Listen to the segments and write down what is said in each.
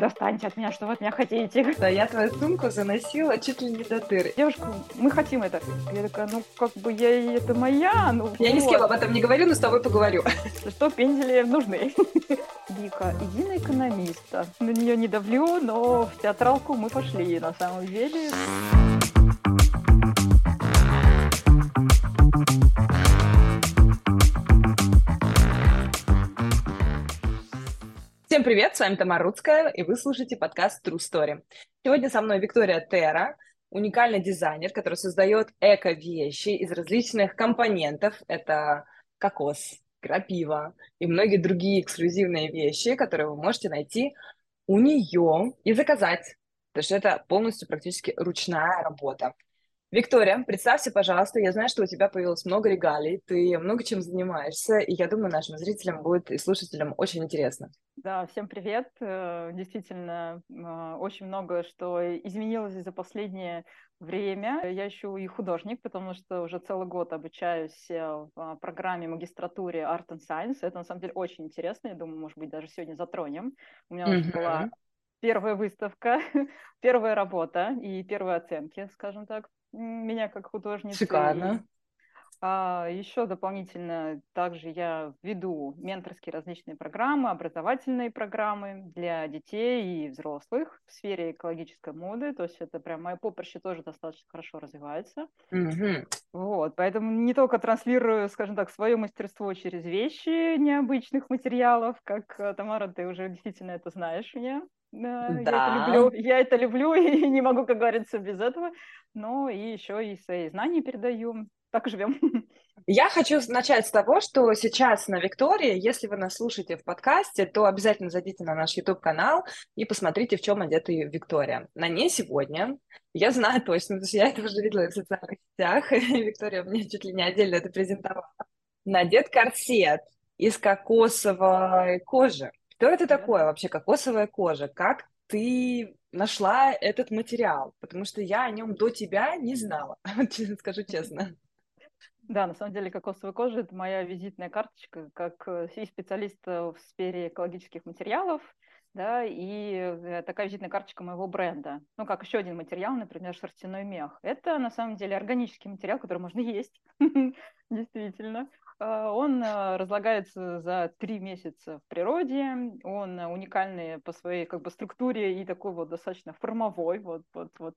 достаньте от меня, что вы от меня хотите. Да, я твою сумку заносила чуть ли не до дыры. Девушка, мы хотим это. Я такая, ну, как бы я, это моя, ну, Я вот. ни с кем об этом не говорю, но с тобой поговорю. Что пендели нужны? Вика, иди на экономиста. На нее не давлю, но в театралку мы пошли, на самом деле. Всем привет, с вами Тамара Рудская, и вы слушаете подкаст True Story. Сегодня со мной Виктория Тера, уникальный дизайнер, который создает эко-вещи из различных компонентов. Это кокос, крапива и многие другие эксклюзивные вещи, которые вы можете найти у нее и заказать. Потому что это полностью практически ручная работа. Виктория, представься, пожалуйста, я знаю, что у тебя появилось много регалий, ты много чем занимаешься, и я думаю, нашим зрителям будет и слушателям очень интересно. Да, всем привет. Э, действительно, э, очень много что изменилось за последнее время. Я еще и художник, потому что уже целый год обучаюсь э, в программе магистратуре Art and Science. Это на самом деле очень интересно. Я думаю, может быть, даже сегодня затронем. У меня mm-hmm. была первая выставка, первая работа и первые оценки, скажем так меня как художницы. Шикарно. А, еще дополнительно также я веду менторские различные программы, образовательные программы для детей и взрослых в сфере экологической моды. То есть это прям мое поприще тоже достаточно хорошо развивается. Mm-hmm. Вот, поэтому не только транслирую, скажем так, свое мастерство через вещи необычных материалов, как э, Тамара, ты уже действительно это знаешь меня. Да, да. Я это люблю, я это люблю и не могу, как говорится, без этого. Но и еще и свои знания передаю. Так и живем. Я хочу начать с того, что сейчас на Виктории, если вы нас слушаете в подкасте, то обязательно зайдите на наш YouTube-канал и посмотрите, в чем одета Виктория. На ней сегодня, я знаю точно, потому что я это уже видела в социальных сетях, Виктория мне чуть ли не отдельно это презентовала, надет корсет из кокосовой кожи. Что это такое вообще кокосовая кожа? Как ты нашла этот материал? Потому что я о нем до тебя не знала, скажу честно. Да, на самом деле кокосовая кожа – это моя визитная карточка как э, специалиста в сфере экологических материалов, да, и э, такая визитная карточка моего бренда. Ну, как еще один материал, например, шерстяной мех. Это, на самом деле, органический материал, который можно есть, действительно. А, он разлагается за три месяца в природе, он уникальный по своей как бы структуре и такой вот достаточно формовой, вот, вот, вот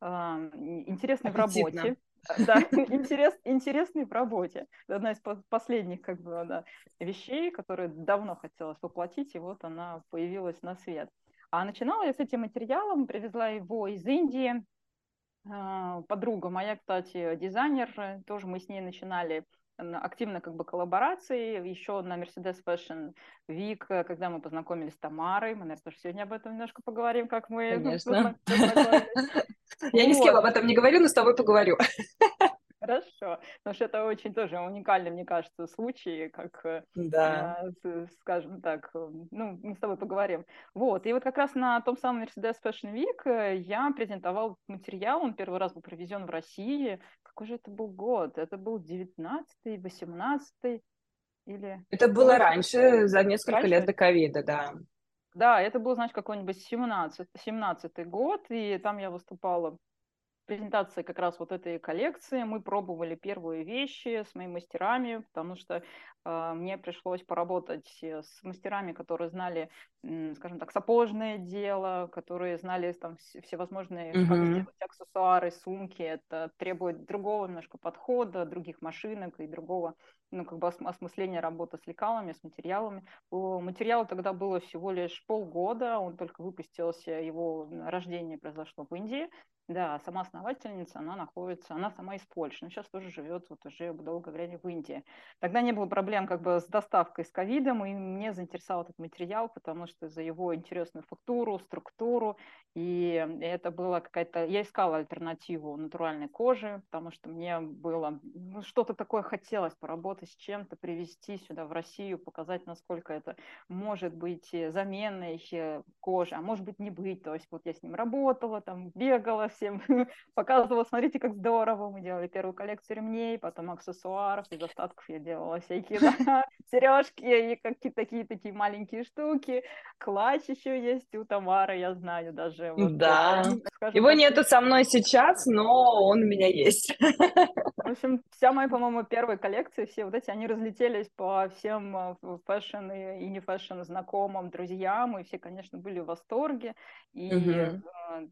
интересный Аппетитно. в работе. Да, интерес, интересный в работе. Одна из последних как бы, да, вещей, которые давно хотелось воплотить, и вот она появилась на свет. А начинала я с этим материалом, привезла его из Индии. Подруга моя, кстати, дизайнер, тоже мы с ней начинали активно как бы коллаборации. Еще на Mercedes Fashion Week, э, когда мы познакомились с Тамарой, мы, наверное, тоже сегодня об этом немножко поговорим, как мы Конечно. Я ни с кем об этом не говорю, но с тобой поговорю. Хорошо, потому что это очень тоже уникальный, мне кажется, случай, как, э, да. э, скажем так, э, ну, мы с тобой поговорим. Вот, и вот как раз на том самом Mercedes Fashion Week э, я презентовал материал, он первый раз был привезен в России. Какой же это был год? Это был 19-й, 18-й или... Это было раньше, за несколько раньше? лет до ковида, да. Да, это был, значит, какой-нибудь 17, 17 год, и там я выступала презентации как раз вот этой коллекции мы пробовали первые вещи с моими мастерами, потому что э, мне пришлось поработать с мастерами, которые знали, э, скажем так, сапожное дело, которые знали там всевозможные mm-hmm. как сделать аксессуары, сумки. Это требует другого немножко подхода, других машинок и другого ну, как бы осмысления работы с лекалами, с материалами. У материала тогда было всего лишь полгода, он только выпустился, его рождение произошло в Индии, да, сама основательница, она находится, она сама из Польши, но сейчас тоже живет вот уже долгое время в Индии. Тогда не было проблем как бы с доставкой с ковидом, и мне заинтересовал этот материал, потому что за его интересную фактуру, структуру, и это было какая-то... Я искала альтернативу натуральной кожи, потому что мне было... Ну, что-то такое хотелось поработать с чем-то, привезти сюда в Россию, показать, насколько это может быть заменой кожи, а может быть не быть. То есть вот я с ним работала, там бегала, всем показывала, смотрите, как здорово, мы делали первую коллекцию ремней, потом аксессуаров, из остатков я делала всякие сережки и какие-то такие такие маленькие штуки, клатч еще есть у Тамары, я знаю даже. Вот, да, скажем, его нету со мной сейчас, но он у меня есть. В общем, вся моя, по-моему, первая коллекция, все вот эти, они разлетелись по всем э, fashion и не fashion знакомым, друзьям, и все, конечно, были в восторге. И угу.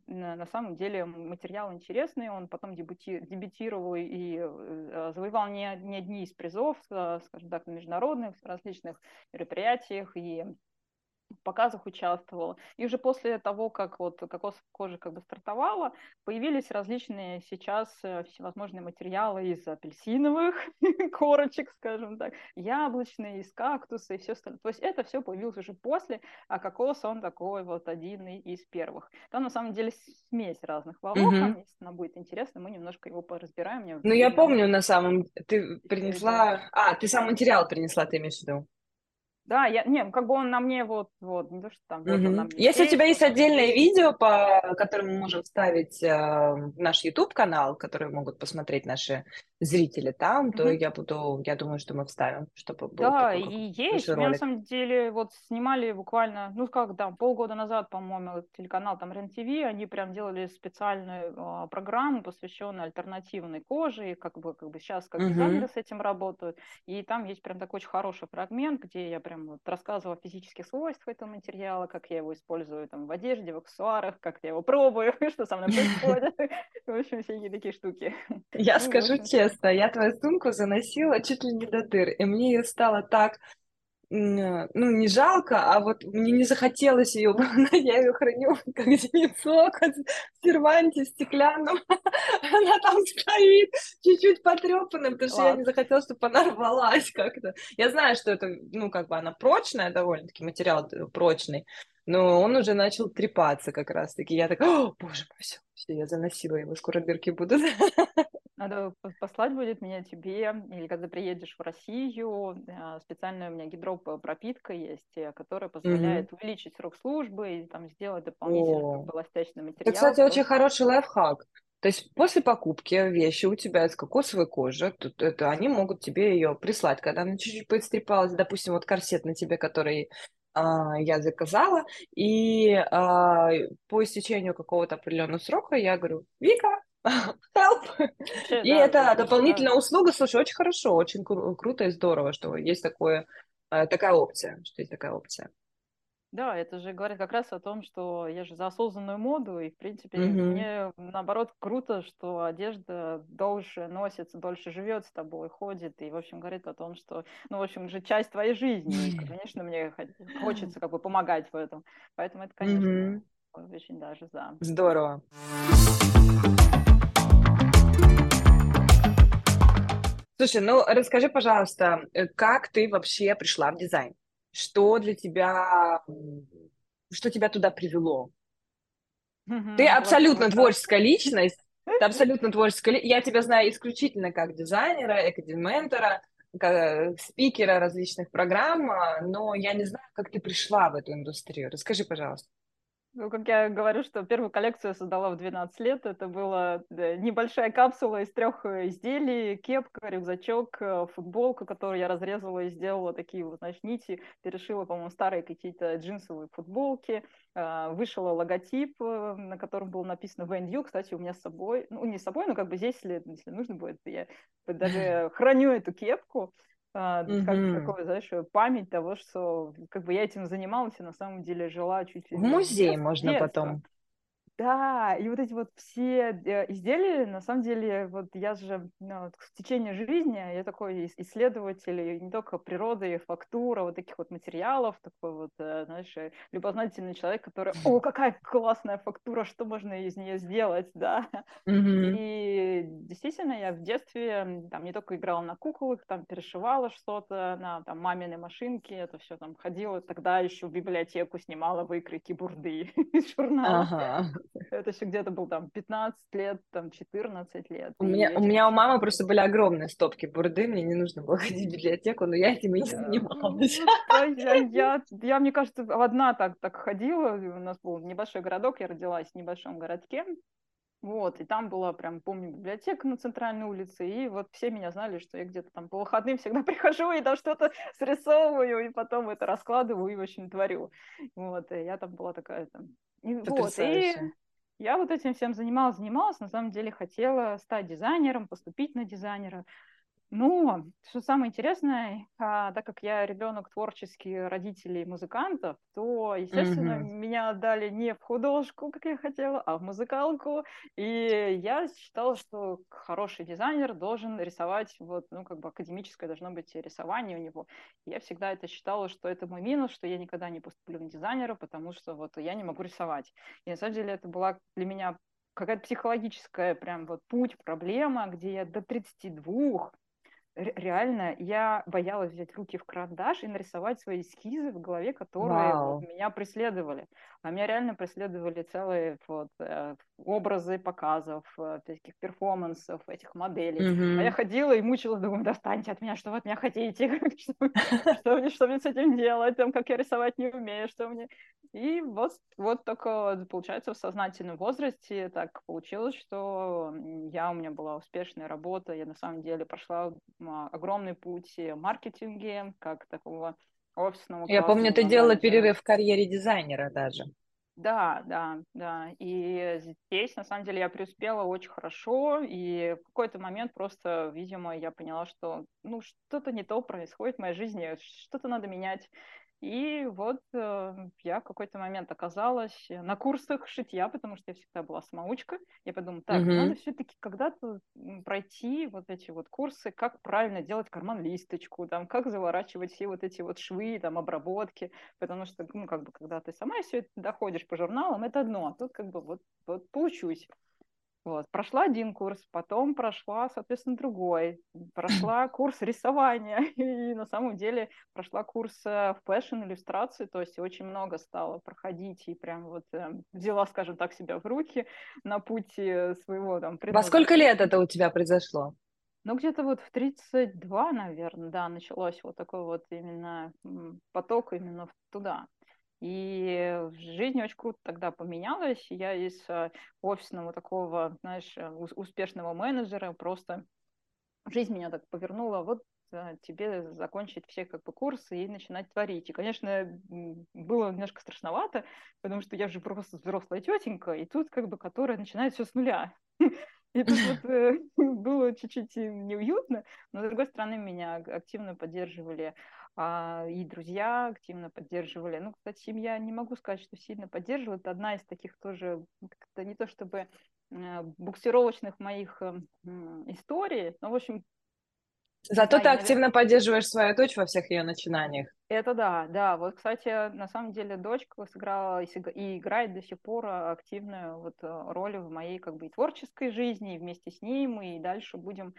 на самом деле материал интересный, он потом дебюти, дебютировал и э, завоевал не, не одни из призов, скажем так, на международных различных мероприятиях, и показах участвовала. И уже после того, как вот кокосовая кожа как бы стартовала, появились различные сейчас э, всевозможные материалы из апельсиновых корочек, скажем так, яблочные, из кактуса и все остальное. То есть это все появилось уже после, а кокос он такой вот один из первых. Там на самом деле смесь разных волокон, mm-hmm. если нам будет интересно, мы немножко его поразбираем. Мне ну, я помню, на самом... Ты принесла... А, ты сам материал принесла, ты имеешь в виду? Да, я, не, как бы он на мне вот, вот, не то, что там, вот мне Если есть, у тебя есть отдельное видео, по которому мы можем вставить э, наш YouTube-канал, который могут посмотреть наши зрители там, то mm-hmm. я буду, я думаю, что мы вставим, чтобы был Да, такой, и есть. Мы на самом деле вот снимали буквально, ну как, да, полгода назад, по-моему, телеканал там РЕН-ТВ, они прям делали специальную э, программу, посвященную альтернативной коже, и как бы, как бы сейчас как mm-hmm. дизайнеры с этим работают, и там есть прям такой очень хороший фрагмент, где я прям вот рассказывала о физических свойствах этого материала, как я его использую там в одежде, в аксессуарах, как я его пробую, что со мной происходит, в общем, всякие такие штуки. Я ну, скажу честно, я твою сумку заносила чуть ли не до дыр, и мне ее стало так, ну, не жалко, а вот мне не захотелось ее, я ее храню как яйцо, как в серванте стеклянном, она там стоит, чуть-чуть потрепанная, потому что я не захотела, чтобы она рвалась как-то. Я знаю, что это, ну, как бы она прочная довольно-таки, материал прочный, но он уже начал трепаться как раз-таки. Я так, о, боже мой, все, все, я заносила его, скоро дырки будут. Надо послать будет меня тебе, или когда приедешь в Россию, а, специальная у меня гидропропитка есть, э, которая позволяет угу. увеличить срок службы и там сделать дополнительный бы, эластичный материал. Это, кстати, очень хороший лайфхак. То есть после покупки вещи у тебя из кокосовой кожи, тут, это, они могут тебе ее прислать, когда она чуть-чуть поистрепалась, допустим, вот корсет на тебе, который а, я заказала, и а, по истечению какого-то определенного срока я говорю, Вика, help! И это дополнительная услуга, слушай, очень хорошо, очень круто и здорово, что есть такое, э, такая опция, что есть такая опция. Да, это же говорит как раз о том, что я же за осознанную моду, и, в принципе, mm-hmm. мне, наоборот, круто, что одежда дольше носится, дольше живет с тобой, ходит, и, в общем, говорит о том, что, ну, в общем, же часть твоей жизни, и, конечно, мне хочется как бы помогать в этом, поэтому это, конечно, mm-hmm. очень даже за. Здорово. Слушай, ну расскажи, пожалуйста, э, как ты вообще пришла в дизайн? Что для тебя, что тебя туда привело? Ты абсолютно творческая личность, ты абсолютно творческая. Я тебя знаю исключительно как дизайнера, экодементора, как спикера различных программ, а, но я не знаю, как ты пришла в эту индустрию. Расскажи, пожалуйста. Ну, как я говорю, что первую коллекцию я создала в 12 лет. Это была небольшая капсула из трех э, изделий, кепка, рюкзачок, э, футболка, которую я разрезала и сделала такие вот, значит, нити, перешила, по-моему, старые какие-то джинсовые футболки, а, вышила логотип, э, на котором было написано VNU, кстати, у меня с собой, ну, не с собой, но как бы здесь, если, если нужно будет, я даже храню эту кепку, mm-hmm. как такое, знаешь, память того, что как бы я этим занималась и на самом деле жила чуть ли В музей можно детства. потом. Да, и вот эти вот все э, изделия, на самом деле, вот я же ну, в течение жизни, я такой исследователь не только природы, фактура, вот таких вот материалов, такой вот, э, знаешь, э, любознательный человек, который, о, какая классная фактура, что можно из нее сделать, да. Mm-hmm. И действительно, я в детстве там не только играла на куклах, там перешивала что-то на там маминой машинке, это все там ходила, тогда еще в библиотеку снимала выкройки бурды из журнала. Ага. Это еще где-то был там 15 лет, там 14 лет. У меня, у меня у мамы просто были огромные стопки бурды, мне не нужно было ходить в библиотеку, но я этим и не занималась. Я, я, я, мне кажется, одна так, так ходила, у нас был небольшой городок, я родилась в небольшом городке, Вот, и там была прям, помню, библиотека на центральной улице, и вот все меня знали, что я где-то там по выходным всегда прихожу и там что-то срисовываю, и потом это раскладываю и, в общем, творю. Вот, и я там была такая там... И, вот, и я вот этим всем занималась, занималась, на самом деле хотела стать дизайнером, поступить на дизайнера. Ну, что самое интересное, а, так как я ребенок творческий родителей музыкантов, то, естественно, mm-hmm. меня отдали не в художку, как я хотела, а в музыкалку. И я считала, что хороший дизайнер должен рисовать, вот, ну, как бы академическое должно быть рисование у него. И я всегда это считала, что это мой минус, что я никогда не поступлю на дизайнера, потому что вот я не могу рисовать. И на самом деле это была для меня какая-то психологическая прям вот путь, проблема, где я до 32 реально я боялась взять руки в карандаш и нарисовать свои эскизы в голове, которые вот, меня преследовали. А меня реально преследовали целые вот, э, образы показов, э, таких перформансов, этих моделей. Mm-hmm. А я ходила и мучилась, думаю, достаньте от меня, что вы от меня хотите, что, что, мне, что мне с этим делать, там, как я рисовать не умею, что мне... И вот, вот только, получается, в сознательном возрасте так получилось, что я, у меня была успешная работа, я на самом деле прошла огромный путь в маркетинге, как такого офисного. Я помню, ты делала перерыв в карьере дизайнера даже. Да, да, да. И здесь, на самом деле, я преуспела очень хорошо, и в какой-то момент просто, видимо, я поняла, что, ну, что-то не то происходит в моей жизни, что-то надо менять. И вот э, я в какой-то момент оказалась на курсах шитья, потому что я всегда была самоучка. Я подумала, так, mm-hmm. надо все-таки когда-то пройти вот эти вот курсы, как правильно делать карман-листочку, там, как заворачивать все вот эти вот швы, там, обработки, потому что, ну, как бы, когда ты сама все это доходишь по журналам, это одно, а тут как бы вот, вот получусь. Вот. Прошла один курс, потом прошла, соответственно, другой. Прошла курс рисования и на самом деле прошла курс э, в fashion иллюстрации, то есть очень много стало проходить и прям вот э, взяла, скажем так, себя в руки на пути своего там Во сколько лет это у тебя произошло? Ну, где-то вот в 32, наверное, да, началось вот такой вот именно поток именно туда. И жизнь очень круто тогда поменялась. Я из э, офисного такого, знаешь, э, успешного менеджера просто жизнь меня так повернула. Вот э, тебе закончить все как бы курсы и начинать творить. И, конечно, было немножко страшновато, потому что я же просто взрослая тетенька, и тут как бы которая начинает все с нуля. И тут вот было чуть-чуть неуютно, но, с другой стороны, меня активно поддерживали а, и друзья активно поддерживали. Ну, кстати, семья, не могу сказать, что сильно поддерживает. Это одна из таких тоже, как-то не то чтобы э, буксировочных моих э, историй, но, в общем, Зато да, ты активно наверное... поддерживаешь свою дочь во всех ее начинаниях. Это да, да. Вот, кстати, на самом деле дочка сыграла и играет до сих пор активную вот э, роль в моей как бы и творческой жизни, и вместе с ней мы и дальше будем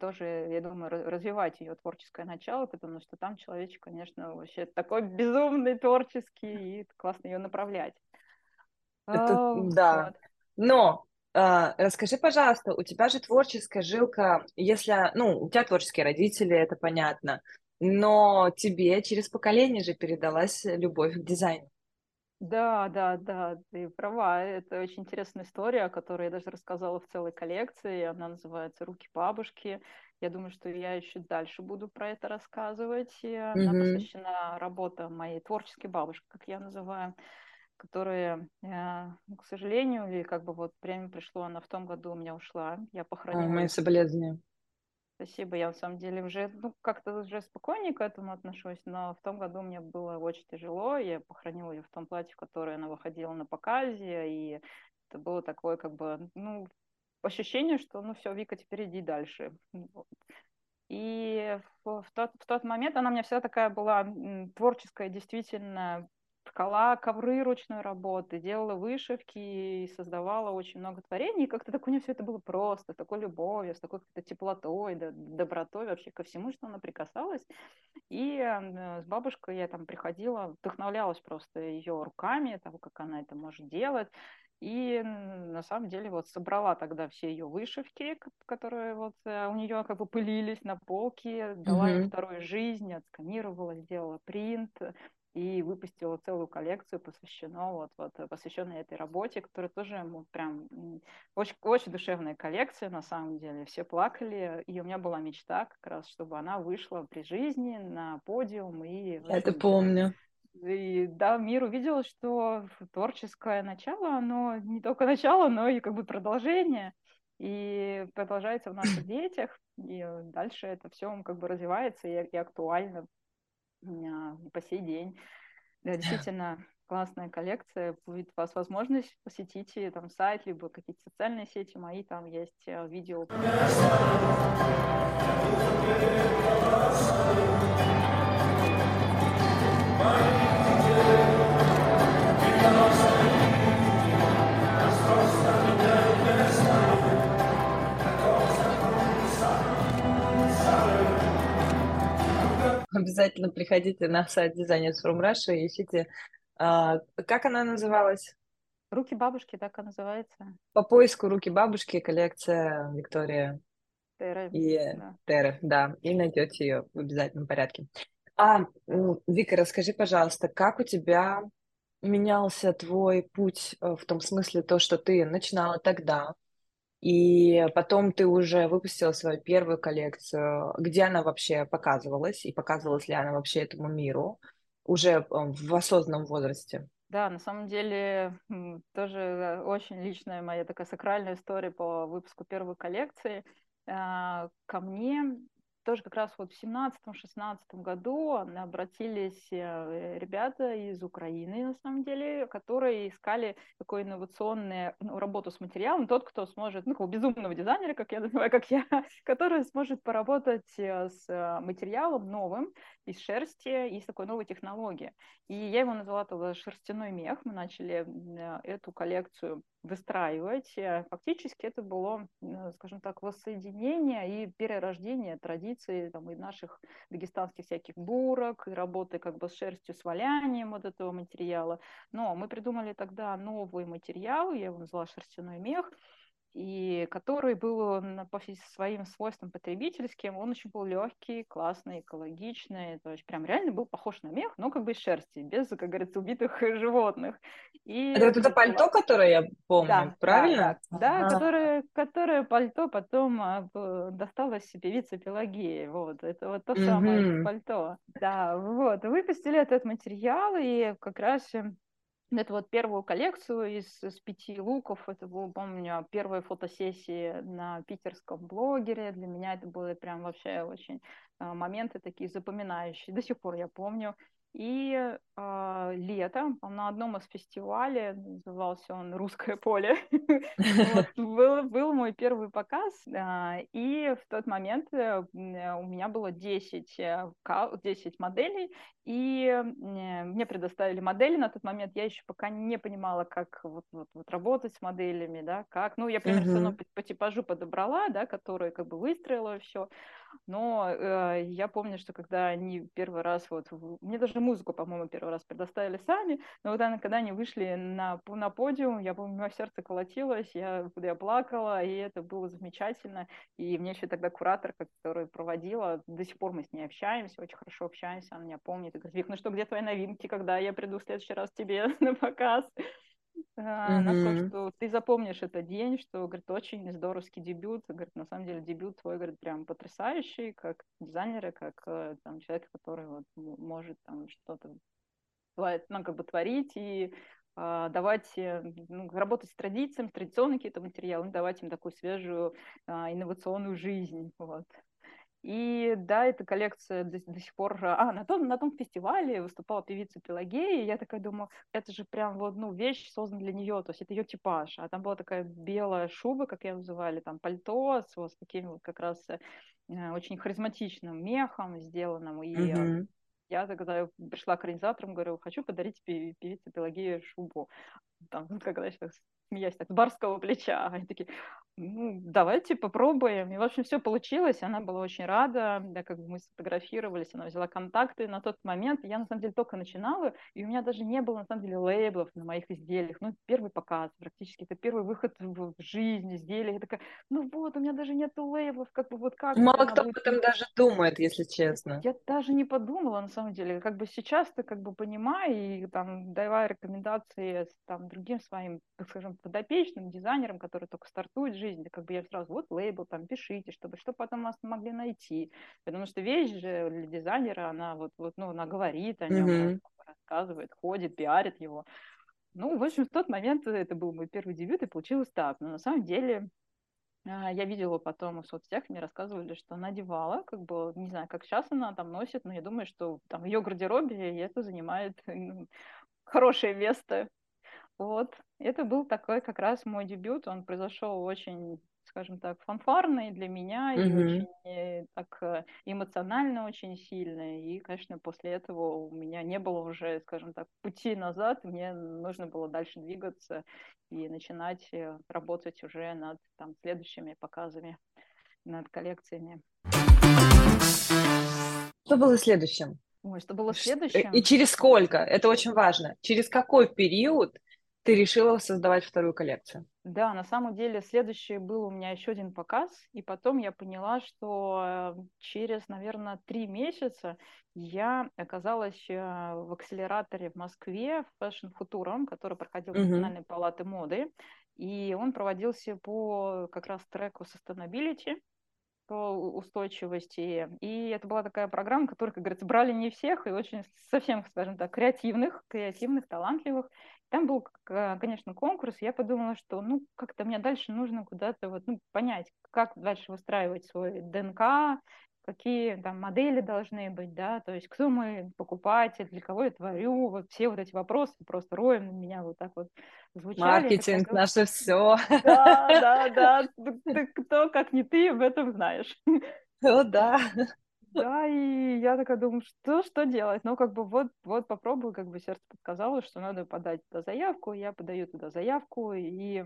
тоже, я думаю, развивать ее творческое начало, потому что там человечек, конечно, вообще такой безумный творческий, и классно ее направлять. Это, а, да. Вот. Но а, расскажи, пожалуйста, у тебя же творческая жилка, если, ну, у тебя творческие родители, это понятно, но тебе через поколение же передалась любовь к дизайну. Да, да, да, ты права. Это очень интересная история, о которой я даже рассказала в целой коллекции. Она называется «Руки бабушки». Я думаю, что я еще дальше буду про это рассказывать. Она mm-hmm. посвящена работе моей творческой бабушки, как я называю которая, э, ну, к сожалению, или как бы вот время пришло, она в том году у меня ушла. Я похоронила. О, мои соболезнования. Спасибо, я на самом деле уже, ну, как-то уже спокойнее к этому отношусь, но в том году мне было очень тяжело, я похоронила ее в том платье, в которое она выходила на показе, и это было такое, как бы, ну, ощущение, что, ну, все, Вика, теперь иди дальше. И в, в, тот, в тот момент она у меня вся такая была творческая, действительно ткала ковры ручной работы, делала вышивки и создавала очень много творений. И как-то так у нее все это было просто, такой любовью, с такой какой-то теплотой, да, добротой вообще ко всему, что она прикасалась. И э, с бабушкой я там приходила, вдохновлялась просто ее руками, того, как она это может делать. И на самом деле вот собрала тогда все ее вышивки, которые вот э, у нее как бы пылились на полке, дала mm-hmm. им вторую жизнь, отсканировала, сделала принт, и выпустила целую коллекцию, посвященную вот, вот, посвященной этой работе, которая тоже ну, прям очень, очень душевная коллекция, на самом деле. Все плакали, и у меня была мечта как раз, чтобы она вышла при жизни на подиум. И, Я это помню. И да, мир увидел, что творческое начало, оно не только начало, но и как бы продолжение. И продолжается в наших детях, и дальше это все как бы развивается и, и актуально по сей день. Да, действительно, классная коллекция. Будет у вас возможность посетить там сайт, либо какие-то социальные сети мои, там есть э, видео. Обязательно приходите на сайт Designers from Russia и ищите. А, как она называлась? Руки бабушки, так и называется. По поиску руки бабушки коллекция Виктория Терра. и да. Терра, да, и найдете ее в обязательном порядке. А, Вика, расскажи, пожалуйста, как у тебя менялся твой путь э, в том смысле, то, что ты начинала тогда, и потом ты уже выпустила свою первую коллекцию. Где она вообще показывалась? И показывалась ли она вообще этому миру уже э, в осознанном возрасте? Да, на самом деле тоже очень личная моя такая сакральная история по выпуску первой коллекции. А, ко мне тоже как раз вот в 17-16 году обратились э, ребята из Украины, на самом деле, которые искали такой инновационную ну, работу с материалом. Тот, кто сможет, ну, такого безумного дизайнера, как я называю, как я, который сможет поработать э, с э, материалом новым, из шерсти, из такой новой технологии. И я его назвала тогда шерстяной мех. Мы начали эту коллекцию выстраивать. Фактически это было, скажем так, воссоединение и перерождение традиций там, и наших дагестанских всяких бурок, и работы как бы с шерстью, с валянием вот этого материала. Но мы придумали тогда новый материал, я его назвала шерстяной мех, и который был по своим свойствам потребительским, он очень был легкий, классный, экологичный, то есть прям реально был похож на мех, но как бы из шерсти, без, как говорится, убитых животных. И это вот это пальто, которое я помню, да, правильно? Да, да, да которое, которое пальто потом а, досталось певице Пелагеи, вот, это вот то самое mm-hmm. пальто. Да, вот, выпустили этот материал, и как раз эту вот первую коллекцию из, из пяти луков, это был, помню, первая фотосессия на питерском блогере. Для меня это были прям вообще очень а, моменты такие запоминающие. До сих пор я помню. И э, летом на одном из фестивалей, назывался он «Русское поле», был, мой первый показ, а, и в тот момент э, у меня было 10, 10 э, моделей, и э, мне предоставили модели на тот момент, я еще пока не понимала, как вот, работать с моделями, да, как, ну, я примерно по типажу подобрала, да, которые как бы выстроила все, но э, я помню, что когда они первый раз, вот, мне даже музыку, по-моему, первый раз предоставили сами, но вот они, когда они вышли на, на подиум, я помню, мое сердце колотилось, я, я плакала, и это было замечательно. И мне еще тогда куратор, который проводила, до сих пор мы с ней общаемся, очень хорошо общаемся, она меня помнит, и говорит, Вик, ну что, где твои новинки, когда я приду в следующий раз тебе на показ? Uh, она сказала, что ты запомнишь этот день, что, говорит, очень здоровский дебют. Говорит, на самом деле дебют твой, говорит, прям потрясающий, как дизайнера, как э, там, человек, который вот может там что-то ну, как бы творить и а, давать, э, ну, работать с традициями, с традиционными какие-то материалы, давать им такую свежую а, инновационную жизнь. Вот. И да, эта коллекция до, до сих пор... А, на том, на том фестивале выступала певица Пелагея, и я такая думаю, это же прям вот, ну, вещь создана для нее, то есть это ее типаж. А там была такая белая шуба, как ее называли, там пальто с вот с таким вот как раз э, очень харизматичным мехом сделанным, и mm-hmm. Я тогда пришла к организаторам, говорю, хочу подарить певице Пелагеи шубу. Там, когда я смеясь, так, с барского плеча. Они такие, ну, давайте попробуем. И, в общем, все получилось. Она была очень рада. Да, как бы мы сфотографировались, она взяла контакты. На тот момент я, на самом деле, только начинала, и у меня даже не было, на самом деле, лейблов на моих изделиях. Ну, первый показ практически. Это первый выход в, жизнь изделия. Я такая, ну вот, у меня даже нету лейблов. Как бы вот как... Мало кто об этом даже думает, если честно. Я даже не подумала, на самом деле. Как бы сейчас ты как бы понимаю и там давая рекомендации там другим своим, так скажем, подопечным, дизайнерам, которые только стартуют жизни, как бы я сразу, вот лейбл, там, пишите, чтобы что потом вас могли найти. Потому что вещь же для дизайнера, она вот, вот ну, она говорит о нем, mm-hmm. рассказывает, ходит, пиарит его. Ну, в общем, в тот момент это был мой первый дебют, и получилось так. Но на самом деле а, я видела потом в соцсетях, мне рассказывали, что она одевала, как бы, не знаю, как сейчас она там носит, но я думаю, что там в ее гардеробе это занимает ну, хорошее место. Вот, это был такой как раз мой дебют, он произошел очень, скажем так, фанфарный для меня mm-hmm. и очень э, так э, эмоционально очень сильно. И, конечно, после этого у меня не было уже, скажем так, пути назад, мне нужно было дальше двигаться и начинать э, работать уже над там, следующими показами, над коллекциями. Что было следующим? Ой, что было следующим? И через сколько? Это очень важно. Через какой период ты решила создавать вторую коллекцию? Да, на самом деле следующий был у меня еще один показ, и потом я поняла, что э, через, наверное, три месяца я оказалась э, в акселераторе в Москве в Fashion Futurum, который проходил в Национальной палаты моды, и он проводился по как раз треку Sustainability, по устойчивости. И это была такая программа, которую, как говорится, брали не всех, и очень совсем, скажем так, креативных, креативных, талантливых. Там был, конечно, конкурс, я подумала, что, ну, как-то мне дальше нужно куда-то вот, ну, понять, как дальше выстраивать свой ДНК, какие там модели должны быть, да, то есть кто мой покупатель, для кого я творю, вот все вот эти вопросы просто роем на меня вот так вот звучали. Маркетинг, такая, наше все. Да, да, да, ты, кто, как не ты, об этом знаешь. О, да. Да, и я такая думаю, что, что делать? Ну, как бы вот, вот попробую, как бы сердце подсказало, что надо подать туда заявку, я подаю туда заявку, и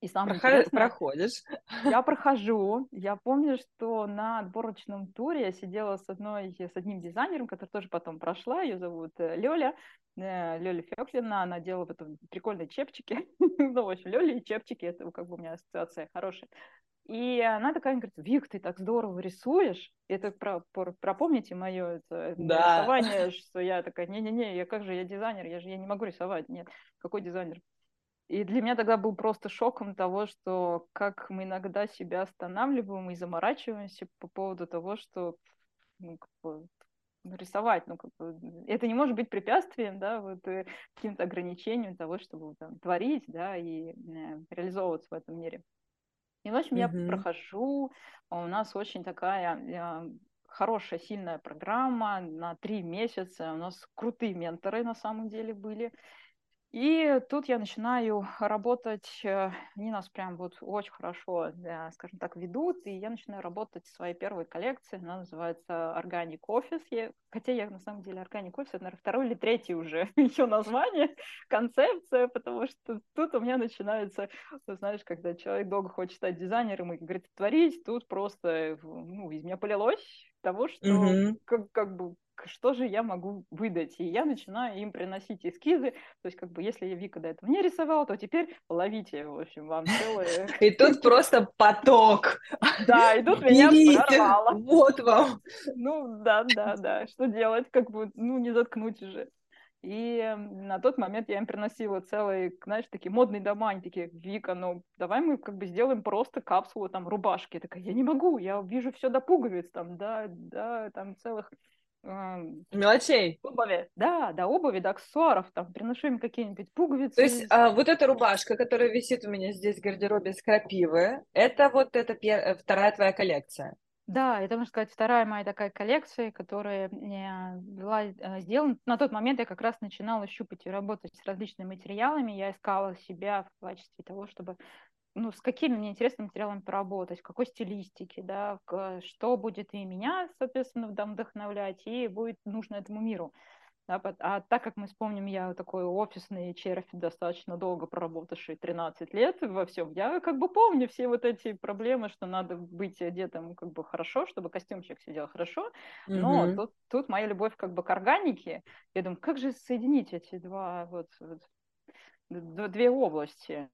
и самое Проход... интересное, проходишь. Я прохожу. Я помню, что на отборочном туре я сидела с одной, с одним дизайнером, который тоже потом прошла. Ее зовут э, Лёля. Э, Лёля Фёклина. Она делала потом прикольные чепчики. ну, в общем, Лёля и чепчики. Это как бы у меня ассоциация хорошая. И она такая говорит, Вик, ты так здорово рисуешь. Это про, про, пропомните мое это, да. рисование, что я такая, не-не-не, я как же, я дизайнер, я же я не могу рисовать. Нет, какой дизайнер? И для меня тогда был просто шоком того, что как мы иногда себя останавливаем и заморачиваемся по поводу того, что ну, как бы, ну, рисовать, ну, как бы, это не может быть препятствием, да, вот, э, каким-то ограничением того, чтобы там, творить, да, и э, реализовываться в этом мире. И, в общем, mm-hmm. я прохожу, а у нас очень такая э, хорошая, сильная программа на три месяца, у нас крутые менторы на самом деле были, и тут я начинаю работать, э, они нас прям вот очень хорошо, скажем так, ведут, и я начинаю работать в своей первой коллекции, она называется Organic Office, хотя я на самом деле Organic Office, это, наверное, второй или третий уже еще название, концепция, потому что тут у меня начинается, знаешь, когда человек долго хочет стать дизайнером и говорит творить, тут просто, ну, из меня полилось того, что mm-hmm. как, как бы что же я могу выдать? И я начинаю им приносить эскизы. То есть, как бы, если я Вика до этого не рисовала, то теперь ловите, в общем, вам целое... И тут просто поток. Да, и тут меня прорвало. Вот вам. Ну, да, да, да. Что делать? Как бы, ну, не заткнуть уже. И на тот момент я им приносила целые, знаешь, такие модные дома, они такие, Вика, ну давай мы как бы сделаем просто капсулу там рубашки. Я такая, я не могу, я вижу все до пуговиц, там, да, да, там целых Мелочей. Обуви, да, да, обуви, да, аксессуаров, там, приношу им какие-нибудь пуговицы. То есть а, вот эта рубашка, которая висит у меня здесь в гардеробе с крапивы, это вот эта пер... Э, вторая твоя коллекция? Да, это, можно сказать, вторая моя такая коллекция, которая была э, сделана. На тот момент я как раз начинала щупать и работать с различными материалами. Я искала себя в качестве того, чтобы ну, с какими мне интересными материалами поработать, в какой стилистике, да, что будет и меня, соответственно, вдохновлять, и будет нужно этому миру. Да, а так как мы вспомним, я такой офисный червь, достаточно долго проработавший 13 лет во всем, я как бы помню все вот эти проблемы, что надо быть одетым как бы хорошо, чтобы костюмчик сидел хорошо, но mm-hmm. тут, тут моя любовь как бы к органике, я думаю, как же соединить эти два вот, вот две области.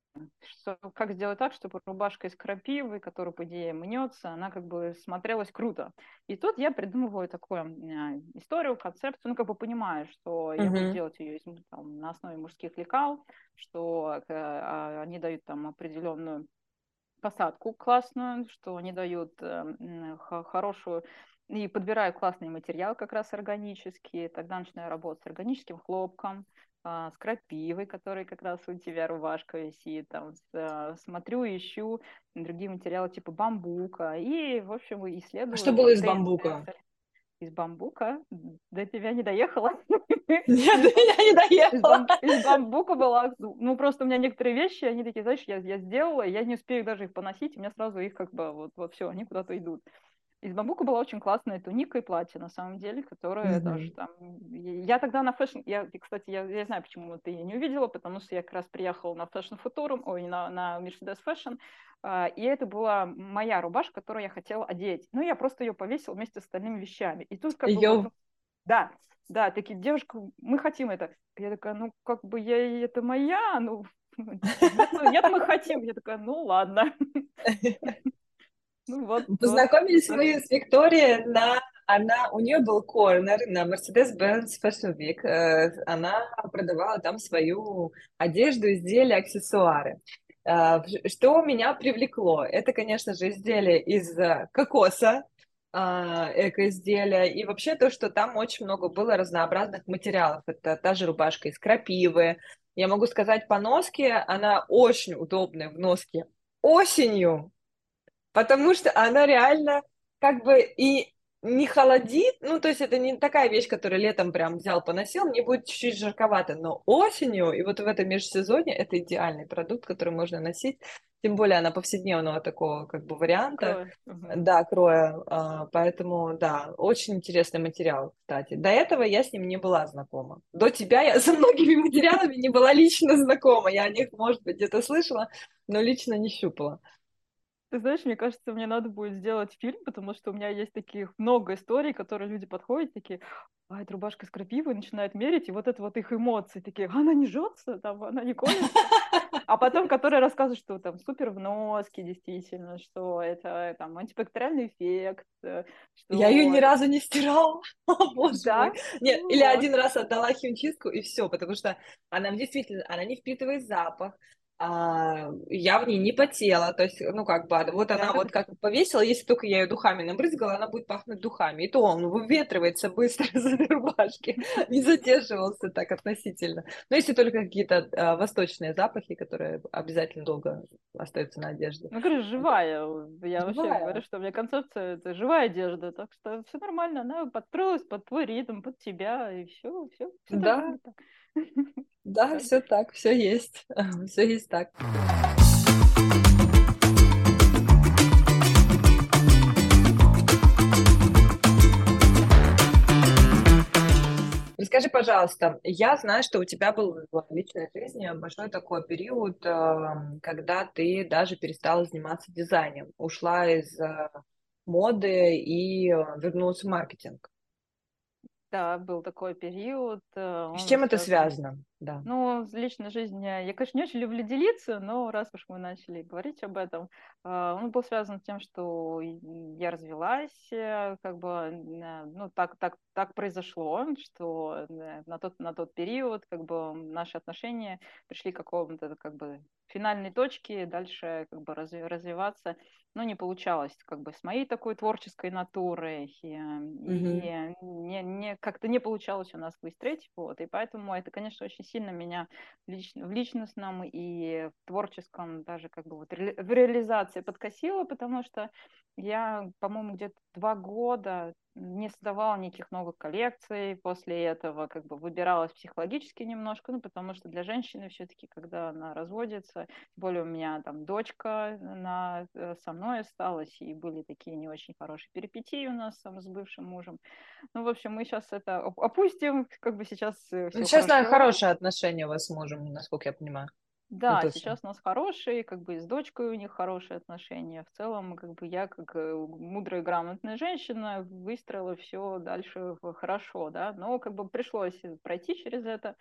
Что, как сделать так, чтобы рубашка из крапивы, которая, по идее, мнется, она как бы смотрелась круто. И тут я придумываю такую а, историю, концепцию, ну, как бы понимаю, что uh-huh. я буду делать ее там, на основе мужских лекал, что э, они дают там определенную посадку классную, что они дают э, хорошую и подбираю классный материал, как раз органический, тогда начинаю работать с органическим хлопком, а, с крапивой, который как раз у тебя рубашка висит, там, а, смотрю, ищу другие материалы типа бамбука, и, в общем, исследую. А что было из бамбука? Из бамбука? До тебя не доехала? Нет, до меня не доехала. Из бамбука была... Ну, просто у меня некоторые вещи, они такие, знаешь, я, сделала, я не успею даже их поносить, у меня сразу их как бы вот, вот все, они куда-то идут. Из бамбука была очень классная туника и платье, на самом деле, которое mm-hmm. даже там... Я тогда на fashion... Я, кстати, я, я знаю, почему ты ее не увидела, потому что я как раз приехала на Fashion Futurum, ой, на, на Mercedes Fashion, а, и это была моя рубашка, которую я хотела одеть. Ну, я просто ее повесила вместе с остальными вещами. И тут как Ее... бы... Да, да, такие, девушка, мы хотим это. Я такая, ну, как бы я, это моя, ну, нет, мы хотим. Я такая, ну, ладно. Ну, вот, Познакомились вот. мы с Викторией на... Она, у нее был корнер на Mercedes-Benz Fashion Week. Э, она продавала там свою одежду, изделия, аксессуары. Э, что меня привлекло? Это, конечно же, изделия из э, кокоса, экоизделия, и вообще то, что там очень много было разнообразных материалов. Это та же рубашка из крапивы. Я могу сказать по носке, она очень удобная в носке осенью, потому что она реально как бы и не холодит, ну, то есть это не такая вещь, которую летом прям взял, поносил, мне будет чуть-чуть жарковато, но осенью и вот в этом межсезонье это идеальный продукт, который можно носить, тем более она повседневного такого как бы варианта, кроя. да, кроя, а, поэтому, да, очень интересный материал, кстати. До этого я с ним не была знакома. До тебя я со многими материалами не была лично знакома, я о них, может быть, где-то слышала, но лично не щупала. Ты знаешь, мне кажется, мне надо будет сделать фильм, потому что у меня есть таких много историй, которые люди подходят, такие, а, это рубашка с крапивой, начинают мерить, и вот это вот их эмоции, такие, она не жжется, там, она не колется. А потом, которые рассказывают, что там супер в носке, действительно, что это там антибактериальный эффект. Э, что... Я ее ни разу не стирала. Боже да? мой. Нет, или один раз отдала химчистку, и все, потому что она действительно, она не впитывает запах, а, я в ней не потела, то есть, ну, как бы, вот она вот как повесила, если только я ее духами набрызгала, она будет пахнуть духами, и то он выветривается быстро из этой рубашки, не задерживался так относительно. Но если только какие-то а, восточные запахи, которые обязательно долго остаются на одежде. Ну, говорю, живая, я живая. вообще говорю, что у меня концепция это живая одежда, так что все нормально, она подстроилась под твой ритм, под тебя, и все, все, все да. Да, все так, все есть, все есть так. Расскажи, пожалуйста, я знаю, что у тебя был в личной жизни большой такой период, эм, когда ты даже перестала заниматься дизайном, ушла из э, моды и э, вернулась в маркетинг. Да, был такой период. Э, С чем это связано? Да. Ну, личной жизни я, конечно, не очень люблю делиться, но раз уж мы начали говорить об этом, э, он был связан с тем, что я развелась, э, как бы, ну, так, так, так произошло, что на тот, на тот период, как бы, наши отношения пришли к какому-то, как бы, финальной точке, дальше, как бы, развиваться ну, не получалось как бы с моей такой творческой натурой, и, mm-hmm. и не, не, как-то не получалось у нас выстроить, вот, и поэтому это, конечно, очень сильно меня в, лич, в личностном и в творческом даже как бы вот в реализации подкосило, потому что я, по-моему, где-то два года не создавала никаких новых коллекций после этого, как бы выбиралась психологически немножко, ну, потому что для женщины все-таки, когда она разводится, тем более у меня там дочка на, э, со мной осталась, и были такие не очень хорошие перипетии у нас там, с бывшим мужем. Ну, в общем, мы сейчас это опустим, как бы сейчас все Сейчас, хорошо. да, хорошие отношения у вас с мужем, насколько я понимаю. Да, ну, сейчас у нас хорошие, как бы и с дочкой у них хорошие отношения. В целом, как бы я, как э, мудрая и грамотная женщина, выстроила все дальше хорошо, да. Но как бы пришлось пройти через это.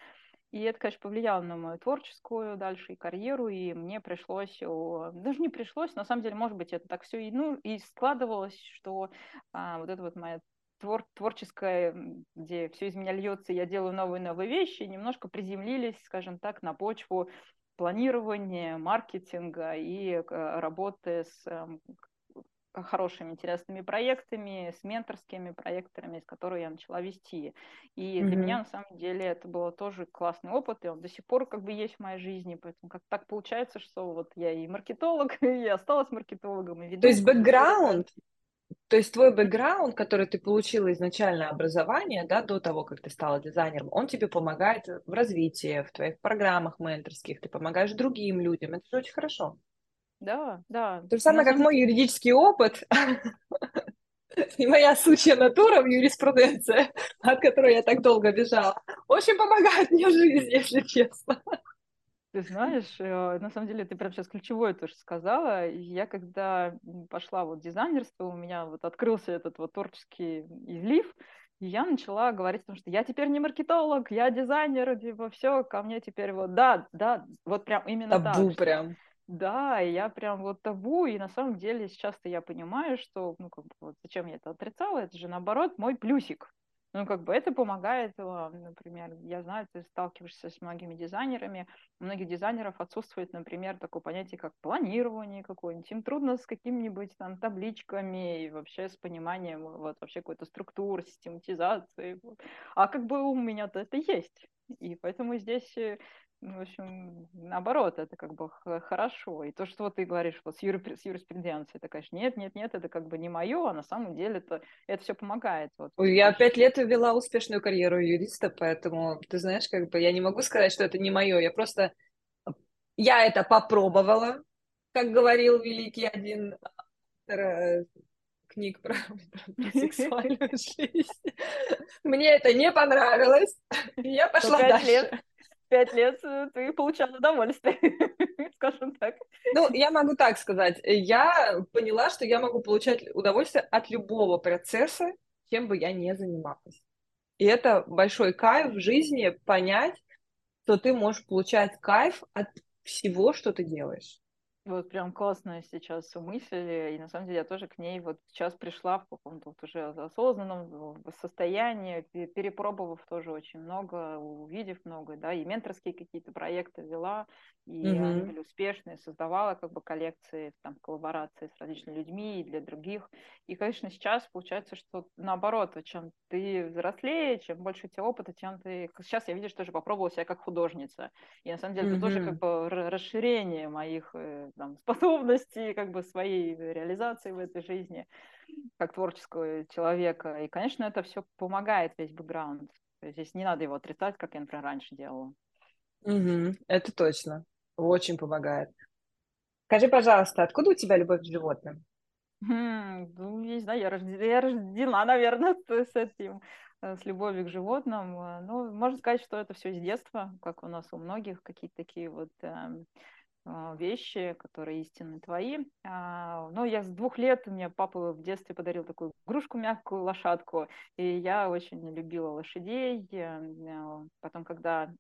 И это, конечно, повлияло на мою творческую дальше и карьеру, и мне пришлось, даже не пришлось, на самом деле, может быть, это так все и, ну, и складывалось, что а, вот это вот моя твор творческая, где все из меня льется, я делаю новые новые вещи, немножко приземлились, скажем так, на почву планирования, маркетинга и э, работы с эм, хорошими, интересными проектами, с менторскими проектами, с которых я начала вести. И mm-hmm. для меня, на самом деле, это был тоже классный опыт, и он до сих пор как бы есть в моей жизни, поэтому как так получается, что вот я и маркетолог, и осталась маркетологом, и веду. То есть бэкграунд то есть твой бэкграунд, который ты получила изначально образование, да, до того, как ты стала дизайнером, он тебе помогает в развитии, в твоих программах менторских, ты помогаешь другим людям. Это же очень хорошо. Да, да. То же самое, как мой юридический опыт и моя сучья натура в юриспруденции, от которой я так долго бежала, очень помогает мне в жизни, если честно. Ты знаешь, э, на самом деле ты прям сейчас ключевое тоже сказала. Я когда пошла вот в дизайнерство, у меня вот открылся этот вот творческий излив, и я начала говорить о том, что я теперь не маркетолог, я дизайнер, типа все, ко мне теперь вот, да, да, вот прям именно табу так. Прям. Да, и я прям вот табу, и на самом деле сейчас-то я понимаю, что, ну, как бы, вот зачем я это отрицала, это же, наоборот, мой плюсик. Ну, как бы это помогает, например, я знаю, ты сталкиваешься с многими дизайнерами, у многих дизайнеров отсутствует, например, такое понятие, как планирование какое-нибудь, им трудно с какими-нибудь там табличками и вообще с пониманием вот вообще какой-то структуры, систематизации. А как бы у меня-то это есть. И поэтому здесь э, в общем, наоборот, это как бы хорошо. И то, что ты говоришь вот с, юри, с юриспруденцией, это, конечно, нет, нет, нет, это как бы не мое, а на самом деле это, это все помогает. Вот, я пять лет вела успешную карьеру юриста, поэтому, ты знаешь, как бы я не могу сказать, что это не мое, я просто, я это попробовала, как говорил великий один автор э, книг про, про сексуальную жизнь. Мне это не понравилось, я пошла дальше. Лет пять лет э, ты получал удовольствие, скажем так. Ну, я могу так сказать. Я поняла, что я могу получать удовольствие от любого процесса, чем бы я ни занималась. И это большой кайф в жизни понять, что ты можешь получать кайф от всего, что ты делаешь. Вот прям классная сейчас мысль, и на самом деле я тоже к ней вот сейчас пришла в каком-то вот уже осознанном состоянии, перепробовав тоже очень много, увидев много, да, и менторские какие-то проекты вела, и mm-hmm. они были успешные, создавала как бы коллекции, там, коллаборации с различными людьми и для других. И, конечно, сейчас получается, что наоборот, чем ты взрослее, чем больше у тебя опыта, тем ты... Сейчас я, видишь, тоже попробовала себя как художница. И на самом деле mm-hmm. это тоже как бы расширение моих э, там, способностей, как бы своей реализации в этой жизни как творческого человека. И, конечно, это все помогает, весь бэкграунд. Здесь не надо его отрицать, как я, например, раньше делала. Угу, это точно. Очень помогает. Скажи, пожалуйста, откуда у тебя любовь к животным? Хм, ну, не знаю, я рождена, я рождена наверное, с этим, э, с любовью к животным. Э, ну, можно сказать, что это все с детства, как у нас у многих, какие-то такие вот эм, вещи, которые истинно твои. А, ну, я с двух лет, мне папа в детстве подарил такую игрушку мягкую, лошадку, и я очень любила лошадей. Э, потом, когда,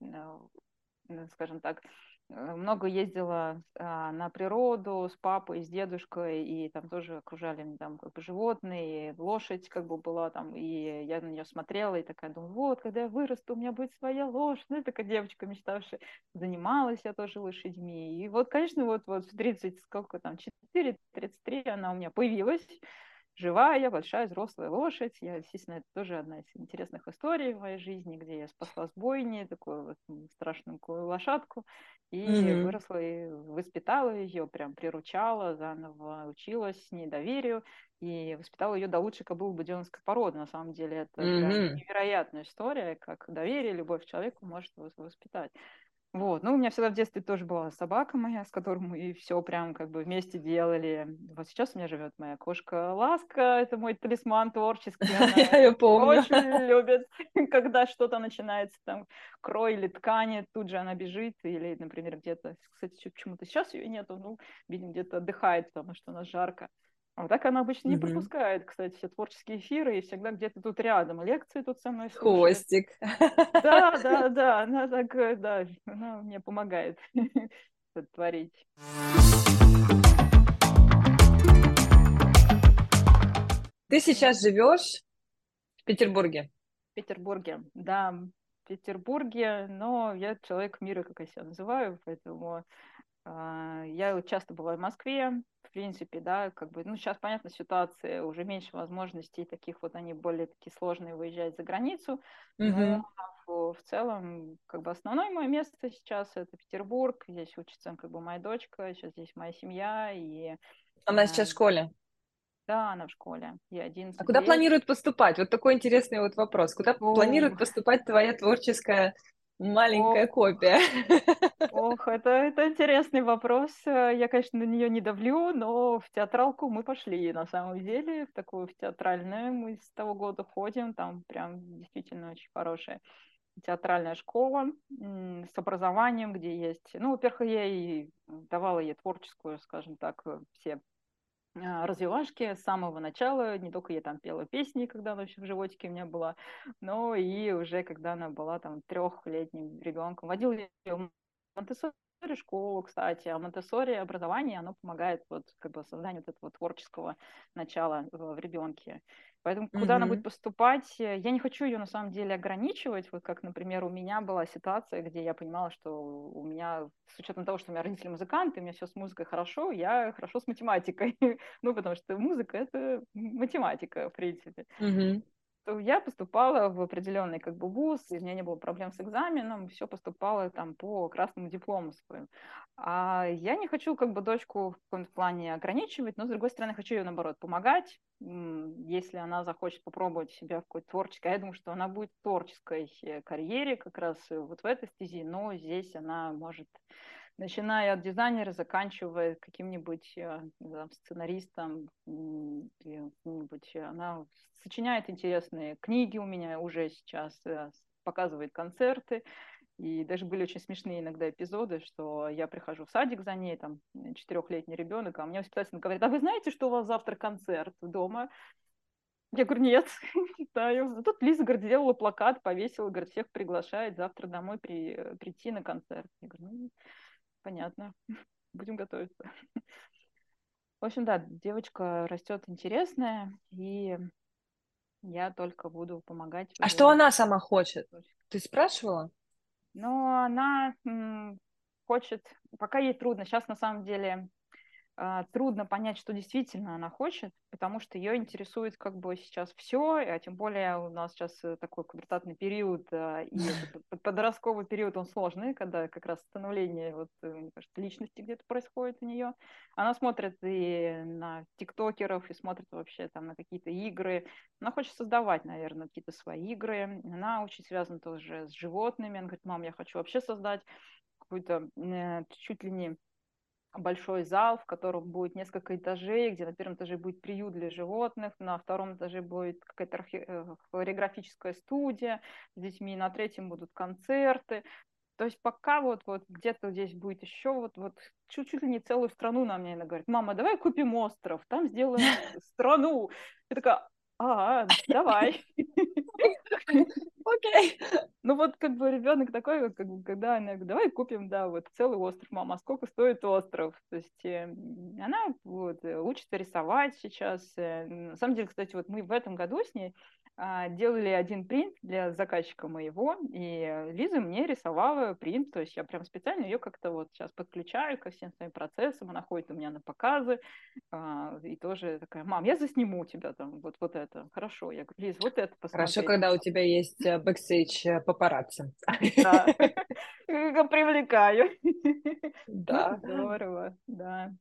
э, скажем так, много ездила а, на природу с папой, с дедушкой, и там тоже окружали там как бы животные, лошадь как бы была там, и я на нее смотрела и такая думаю, вот, когда я вырасту, у меня будет своя лошадь, ну, такая девочка мечтавшая, занималась я тоже лошадьми, и вот, конечно, вот, вот в 30, сколько там, 4, 33 она у меня появилась, живая, большая взрослая лошадь. Я, естественно, это тоже одна из интересных историй в моей жизни, где я спасла с бойни такую вот страшную лошадку и mm-hmm. выросла и воспитала ее, прям приручала, заново училась с ней доверию и воспитала ее до лучшей кобылы буденовской породы. На самом деле это mm-hmm. невероятная история, как доверие, любовь к человеку может воспитать. Вот, ну, у меня всегда в детстве тоже была собака моя, с которой мы все прям как бы вместе делали. Вот сейчас у меня живет моя кошка Ласка, это мой талисман творческий. Я ее помню. Очень любит, когда что-то начинается, там, крой или ткани, тут же она бежит, или, например, где-то, кстати, почему-то сейчас ее нету, ну, видимо, где-то отдыхает, потому что у нас жарко. А вот так она обычно не пропускает, кстати, все творческие эфиры, и всда где-то тут рядом. Лекции тут со мной слушает. Хвостик. Да, да, да, она так, э, да, она мне помогает творить. Ты сейчас живешь в Петербурге? В Петербурге, да, в Петербурге, но я человек мира, как я себя называю, поэтому я часто была в Москве, принципе, да, как бы, ну, сейчас, понятно, ситуация, уже меньше возможностей таких вот, они более такие сложные выезжать за границу, mm-hmm. но в, в целом, как бы, основное мое место сейчас это Петербург, здесь учится, как бы, моя дочка, сейчас здесь моя семья, и... Она сейчас в школе? Да, она в школе. Я 11 А куда лет. планирует поступать? Вот такой интересный вот вопрос. Куда О. планирует поступать твоя творческая маленькая Ох. копия? Ох, это, это интересный вопрос. Я, конечно, на нее не давлю, но в театралку мы пошли на самом деле, в такую в театральную. Мы с того года ходим, там прям действительно очень хорошая театральная школа с образованием, где есть... Ну, во-первых, я и давала ей творческую, скажем так, все развивашки с самого начала. Не только я там пела песни, когда она еще в животике у меня была, но и уже когда она была там трехлетним ребенком. Водила ее в Монтессори школу, кстати, а Монтессори образование, оно помогает вот как бы созданию вот этого творческого начала в, в ребенке. Поэтому куда mm-hmm. она будет поступать, э, я не хочу ее на самом деле ограничивать. Вот как, например, у меня была ситуация, где я понимала, что у меня, с учетом того, что у меня родители музыканты, у меня все с музыкой хорошо, я хорошо с математикой. ну, потому что музыка — это математика, в принципе. Mm-hmm я поступала в определенный как бы вуз, и у меня не было проблем с экзаменом, все поступало там по красному диплому своему. А я не хочу как бы дочку в каком-то плане ограничивать, но с другой стороны хочу ее наоборот помогать, если она захочет попробовать себя в какой-то творческой, я думаю, что она будет в творческой э, карьере как раз вот в этой стези, но здесь она может начиная от дизайнера, заканчивая каким-нибудь э, там, сценаристом, каким-нибудь, она сочиняет интересные книги у меня уже сейчас, э, показывает концерты, и даже были очень смешные иногда эпизоды, что я прихожу в садик за ней, там, четырехлетний ребенок, а мне воспитательница говорит, а вы знаете, что у вас завтра концерт дома? Я говорю, нет. А тут Лиза, говорит, сделала плакат, повесила, говорит, всех приглашает завтра домой при, э, прийти на концерт. Я говорю, ну, понятно, будем готовиться. В общем, да, девочка растет интересная, и я только буду помогать. А что она сама хочет? Ты спрашивала? Ну, она хочет, пока ей трудно. Сейчас на самом деле трудно понять, что действительно она хочет, потому что ее интересует как бы сейчас все, а тем более у нас сейчас э, такой пубертатный период, а, и подростковый период, он сложный, когда как раз становление вот, э, кажется, личности где-то происходит у нее. Она смотрит и на тиктокеров, и смотрит вообще там на какие-то игры. Она хочет создавать, наверное, какие-то свои игры. Она очень связана тоже с животными. Она говорит, мам, я хочу вообще создать какую-то э, чуть ли не большой зал, в котором будет несколько этажей, где на первом этаже будет приют для животных, на втором этаже будет какая-то э, хореографическая студия с детьми, на третьем будут концерты. То есть пока вот, вот где-то здесь будет еще вот, вот чуть-чуть ли не целую страну на мне говорит, мама, давай купим остров, там сделаем страну. Я такая, а, давай. Окей. Ну вот как бы ребенок такой, как бы, когда она говорит, давай купим, да, вот целый остров, мама, а сколько стоит остров? То есть э, она вот учится рисовать сейчас. Э, на самом деле, кстати, вот мы в этом году с ней делали один принт для заказчика моего, и Лиза мне рисовала принт, то есть я прям специально ее как-то вот сейчас подключаю ко всем своим процессам, она ходит у меня на показы, а, и тоже такая, мам, я засниму тебя там, вот, вот это, хорошо, я говорю, Лиз, вот это посмотри. Хорошо, когда у тебя есть э, бэкстейдж э, папарацци. Да, привлекаю. Да. Здорово, да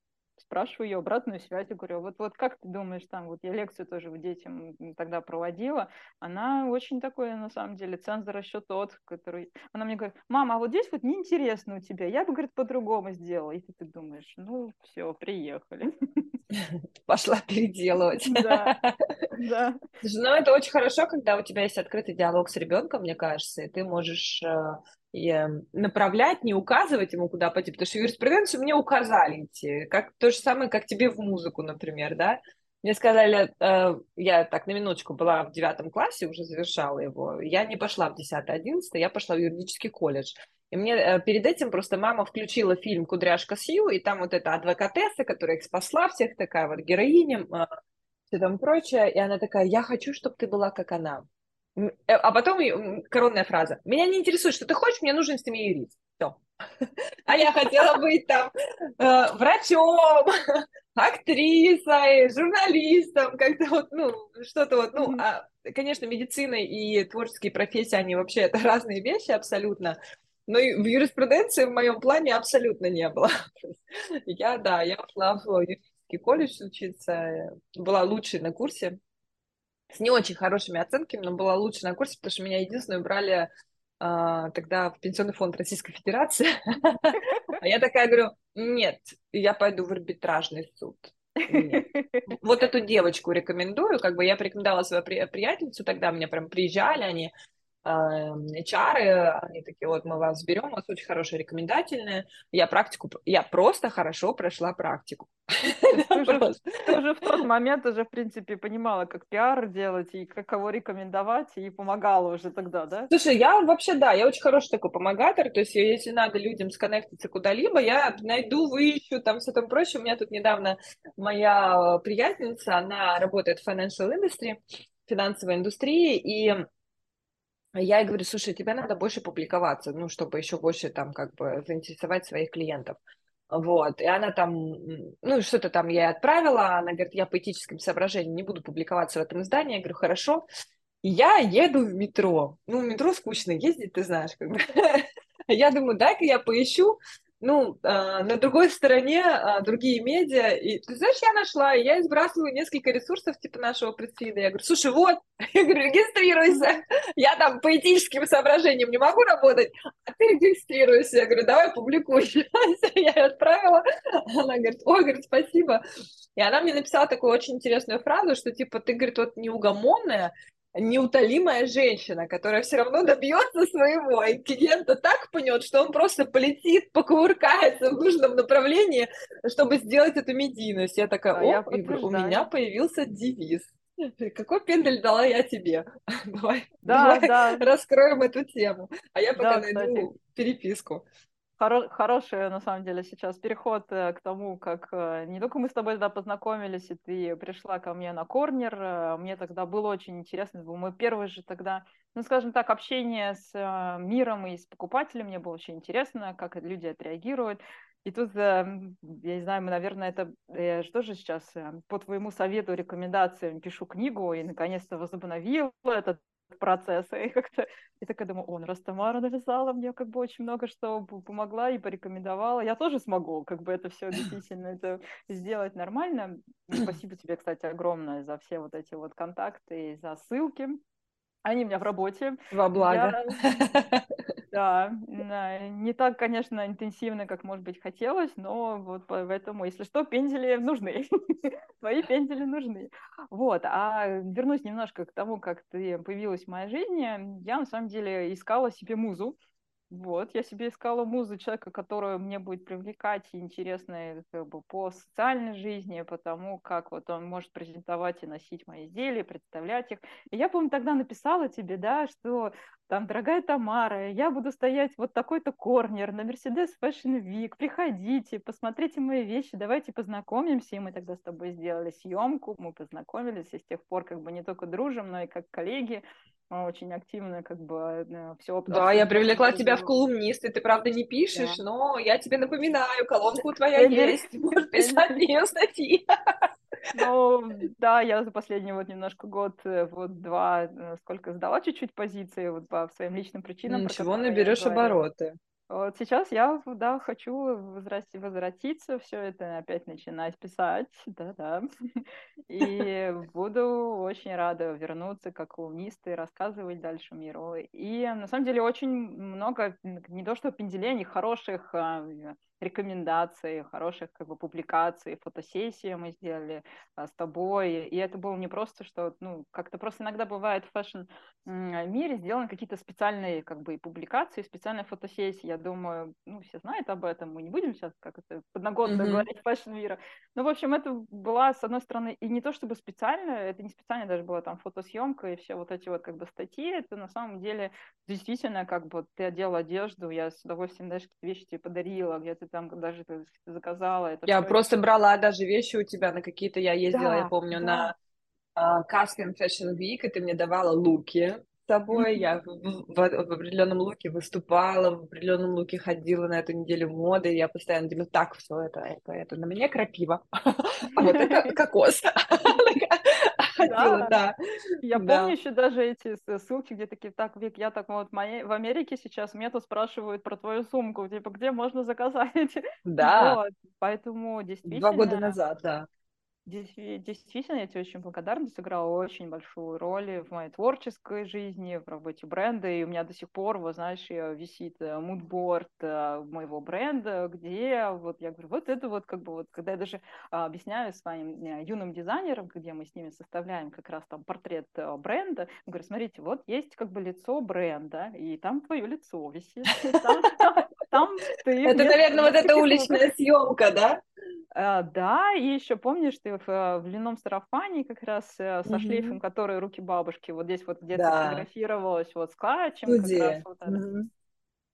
спрашиваю ее обратную связь, и говорю, вот, вот как ты думаешь, там, вот я лекцию тоже детям тогда проводила, она очень такой, на самом деле, цензор еще тот, который... Она мне говорит, мама, а вот здесь вот неинтересно у тебя, я бы, говорит, по-другому сделала. И ты, ты думаешь, ну, все, приехали. Пошла переделывать. Да, да. Ну, это очень хорошо, когда у тебя есть открытый диалог с ребенком, мне кажется, и ты можешь э, направлять, не указывать ему, куда пойти, потому что юриспруденцию мне указали идти, как, то же самое, как тебе в музыку, например, да, мне сказали, э, я так на минуточку была в девятом классе, уже завершала его, я не пошла в 10-11, я пошла в юридический колледж. И мне э, перед этим просто мама включила фильм «Кудряшка Сью», и там вот эта адвокатесса, которая их спасла всех, такая вот героиня, э, все там прочее, и она такая, я хочу, чтобы ты была как она. Э, а потом коронная фраза. Меня не интересует, что ты хочешь, мне нужен с ними юрист. Все. А я хотела быть там э, врачом, актрисой, журналистом, как-то вот, ну, что-то вот, ну, а, конечно, медицина и творческие профессии, они вообще это разные вещи абсолютно, но и в юриспруденции в моем плане абсолютно не было. Я, да, я пошла в юридический колледж учиться, была лучшей на курсе, с не очень хорошими оценками, но была лучше на курсе, потому что меня единственную брали а, тогда в Пенсионный фонд Российской Федерации. А я такая говорю, нет, я пойду в арбитражный суд. Вот эту девочку рекомендую, как бы я порекомендовала свою приятельницу, тогда мне прям приезжали они, HR, они такие, вот мы вас берем, у вас очень хорошие рекомендательные. Я практику, я просто хорошо прошла практику. Ты уже, в тот момент уже, в принципе, понимала, как пиар делать и как кого рекомендовать, и помогала уже тогда, да? Слушай, я вообще, да, я очень хороший такой помогатор, то есть если надо людям сконнектиться куда-либо, я найду, выищу, там все там прочее. У меня тут недавно моя приятельница, она работает в financial industry, финансовой индустрии, и я ей говорю, слушай, тебе надо больше публиковаться, ну, чтобы еще больше там как бы заинтересовать своих клиентов. Вот, и она там, ну, что-то там я отправила, она говорит, я по этическим соображениям не буду публиковаться в этом издании. Я говорю, хорошо. Я еду в метро. Ну, в метро скучно ездить, ты знаешь, как бы. Я думаю, дай-ка я поищу ну, э, на другой стороне э, другие медиа. И ты знаешь, я нашла, я избрасываю несколько ресурсов типа нашего пресс-фида. Я говорю, слушай, вот, я говорю, регистрируйся. Я там по этическим соображениям не могу работать, а ты регистрируйся. Я говорю, давай публикуй. Я ее отправила. Она говорит, ой, говорит, спасибо. И она мне написала такую очень интересную фразу, что типа ты, говорит, вот неугомонная, неутолимая женщина, которая все равно добьется своего, и клиента так пнет, что он просто полетит, покувыркается в нужном направлении, чтобы сделать эту медийность. Я такая, а о, я у меня появился девиз. Какой пендель дала я тебе? Давай, да, давай да. раскроем эту тему. А я пока да, найду кстати. переписку. Хоро- хороший, на самом деле, сейчас переход э, к тому, как э, не только мы с тобой тогда познакомились, и ты пришла ко мне на корнер. Э, мне тогда было очень интересно. Был мой первый же тогда, ну, скажем так, общение с миром и с покупателем. Мне было очень интересно, как люди отреагируют. И тут, я не знаю, мы, наверное, это я же сейчас по твоему совету, рекомендациям пишу книгу и наконец-то возобновила этот процесс. И как-то я такая думаю, он, раз Тамара написала мне как бы очень много что помогла и порекомендовала, я тоже смогу как бы это все действительно это сделать нормально. Спасибо тебе, кстати, огромное за все вот эти вот контакты и за ссылки. Они у меня в работе. Во благо. Я... Да, не так, конечно, интенсивно, как, может быть, хотелось, но вот поэтому, если что, пензели нужны. Твои пензели нужны. Вот, а вернусь немножко к тому, как ты появилась в моей жизни. Я, на самом деле, искала себе музу. Вот, я себе искала музу человека, которую мне будет привлекать и интересно как бы, по социальной жизни, по тому, как вот он может презентовать и носить мои изделия, представлять их. И я, помню, тогда написала тебе, да, что там, дорогая Тамара, я буду стоять вот такой-то корнер на Mercedes Fashion Week, приходите, посмотрите мои вещи, давайте познакомимся, и мы тогда с тобой сделали съемку, мы познакомились, и с тех пор как бы не только дружим, но и как коллеги, очень активно как бы э, все Да, я привлекла тебя в колумнисты, ты правда не пишешь, да. но я тебе напоминаю, колонку твоя есть, можешь писать ее статьи. Ну, да, я за последний вот немножко год, э, вот два, э, сколько сдала чуть-чуть позиции вот по своим личным причинам. Ничего, наберешь обороты. Вот сейчас я, да, хочу возвращ- возвратиться, все это опять начинать писать, да-да. И буду очень рада вернуться как колумнист и рассказывать дальше миру. И на самом деле очень много, не то что пенделений, хороших а, рекомендаций, хороших как бы публикаций, фотосессии мы сделали а, с тобой. И это было не просто, что, ну, как-то просто иногда бывает в fashion-мире сделаны какие-то специальные как бы публикации, специальные фотосессии. Я думаю, ну, все знают об этом, мы не будем сейчас как это подноготную mm-hmm. говорить fashion-мира. Ну, в общем, это была, с одной стороны, и не то чтобы специально, это не специально даже была там фотосъемка и все вот эти вот как бы статьи, это на самом деле действительно как бы ты одела одежду, я с удовольствием даже какие-то вещи тебе подарила, где-то там даже ты заказала. Это я просто это... брала даже вещи у тебя на какие-то, я ездила, да, я помню, да. на uh, Caspian Fashion Week, и ты мне давала луки с собой, я в, в, в определенном луке выступала, в определенном луке ходила на эту неделю моды, и я постоянно думаю, так, все это, это, это, на мне крапива, а вот это кокос. Ходила, да. Я помню еще даже эти ссылки, где такие, так, Вик, я так вот в Америке сейчас меня тут спрашивают про твою сумку, типа, где можно заказать? Да. Поэтому действительно... Два года назад, да. Действительно, я тебе очень благодарна, ты сыграла очень большую роль в моей творческой жизни, в работе бренда, и у меня до сих пор, вот знаешь, висит э, мудборд э, моего бренда, где вот я говорю, вот это вот как бы вот, когда я даже а, объясняю своим э, юным дизайнерам, где мы с ними составляем как раз там портрет бренда, говорю, смотрите, вот есть как бы лицо бренда, и там твое лицо висит, там ты. Это, наверное, вот эта уличная съемка, да? А, да, и еще помнишь, ты в, э, в длинном сарафане как раз э, со mm-hmm. шлейфом, который руки бабушки, вот здесь вот где-то да. фотографировалась вот с клатчем. Как раз вот, mm-hmm.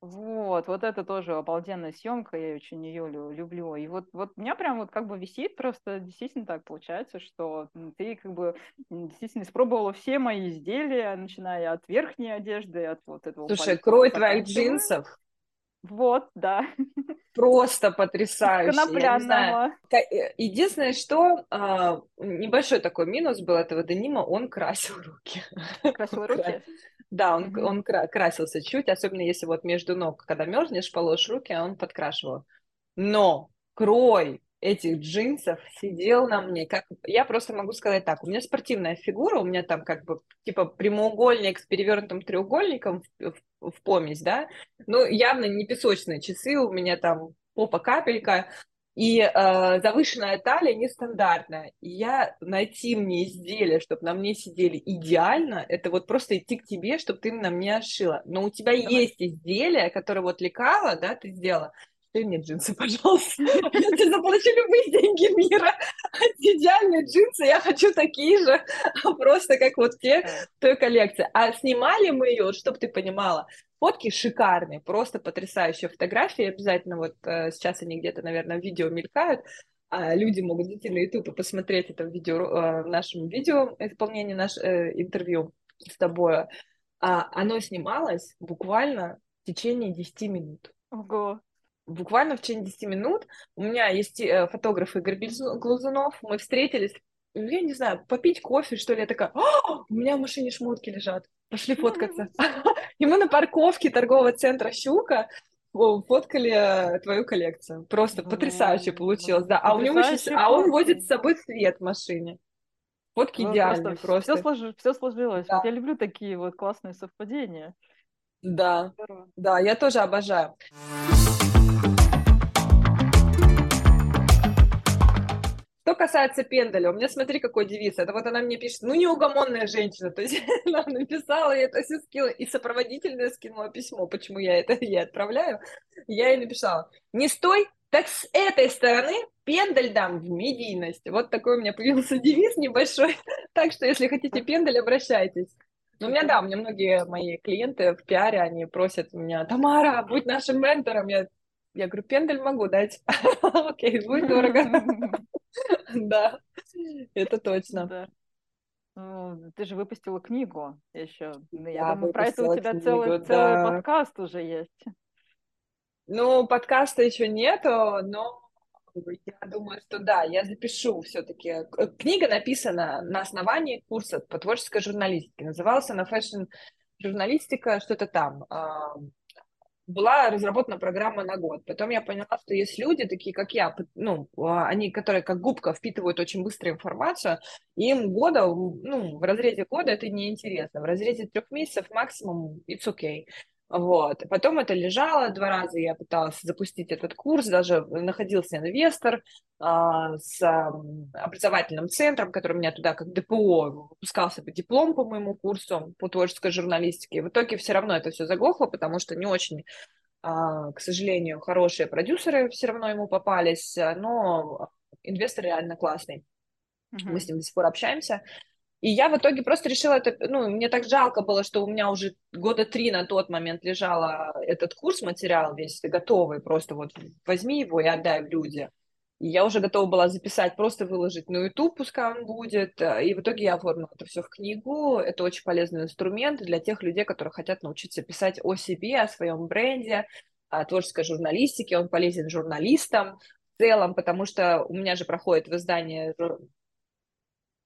вот, вот это тоже обалденная съемка, я очень ее люблю. И вот, вот у меня прям вот как бы висит, просто действительно так получается, что ты как бы действительно испробовала все мои изделия, начиная от верхней одежды, от вот этого. Слушай, крой твоих джинсов вот, да. Просто потрясающе. Конопляного. Э, единственное, что а, небольшой такой минус был этого денима, он красил руки. Красил руки? Да, он, mm-hmm. он красился чуть, особенно если вот между ног, когда мерзнешь, положишь руки, он подкрашивал. Но крой этих джинсов сидел на мне, как я просто могу сказать так, у меня спортивная фигура, у меня там как бы типа прямоугольник с перевернутым треугольником в, в, в помесь, да, ну явно не песочные часы, у меня там попа капелька, и э, завышенная талия нестандартная. И я найти мне изделия, чтобы на мне сидели идеально, это вот просто идти к тебе, чтобы ты на мне ошила. Но у тебя Давай. есть изделия, которые вот лекала, да, ты сделала, ты мне джинсы, пожалуйста. Я тебе заплачу любые деньги мира. Идеальные джинсы, я хочу такие же, просто как вот те той коллекции. А снимали мы ее, чтобы ты понимала, фотки шикарные, просто потрясающие фотографии. Обязательно вот э, сейчас они где-то, наверное, в видео мелькают. А люди могут зайти на YouTube и посмотреть это в, видео, э, в нашем видео исполнении наш э, интервью с тобой. А, оно снималось буквально в течение 10 минут. Ого буквально в течение 10 минут у меня есть э, фотограф Игорь Глазунов, мы встретились, я не знаю, попить кофе, что ли, я такая, у меня в машине шмотки лежат, пошли фоткаться. И мы на парковке торгового центра «Щука» фоткали э, твою коллекцию. Просто потрясающе получилось, да. А у него еще, а он возит с собой свет в машине. Фотки ну, идеальные просто. Все, слож... все сложилось. Да. Вот я люблю такие вот классные совпадения. Да, Здорово. да, я тоже обожаю. Что касается пендаля, у меня смотри, какой девиз. Это вот она мне пишет, ну, неугомонная женщина. То есть она написала, я это все скинула, и сопроводительное скинула письмо, почему я это ей отправляю. Я ей написала, не стой, так с этой стороны пендаль дам в медийность. Вот такой у меня появился девиз небольшой. Так что, если хотите пендаль, обращайтесь. Ну, у меня, да, у меня многие мои клиенты в пиаре, они просят меня, Тамара, будь нашим ментором. Я, я говорю, пендель могу дать. Окей, будет дорого. Да, это точно. Ну, ты же выпустила книгу еще. Я думаю, про это у тебя целый, целый подкаст уже есть. Ну, подкаста еще нету, но я думаю, что да, я запишу все-таки. Книга написана на основании курса по творческой журналистике. Назывался она «Fashion журналистика», что-то там. Была разработана программа на год. Потом я поняла, что есть люди, такие как я, ну, а, они, которые как губка впитывают очень быстро информацию, им года, ну, в разрезе года это неинтересно. В разрезе трех месяцев максимум it's okay. Вот. Потом это лежало два раза, я пыталась запустить этот курс, даже находился инвестор а, с а, образовательным центром, который у меня туда как ДПО выпускался по диплом по моему курсу по творческой журналистике. В итоге все равно это все заглохло, потому что не очень, а, к сожалению, хорошие продюсеры все равно ему попались, но инвестор реально классный. Uh-huh. Мы с ним до сих пор общаемся. И я в итоге просто решила это, ну, мне так жалко было, что у меня уже года три на тот момент лежала этот курс, материал весь готовый, просто вот возьми его и отдай в люди. И я уже готова была записать, просто выложить на YouTube, пускай он будет. И в итоге я оформила это все в книгу. Это очень полезный инструмент для тех людей, которые хотят научиться писать о себе, о своем бренде, о творческой журналистике. Он полезен журналистам в целом, потому что у меня же проходит в издании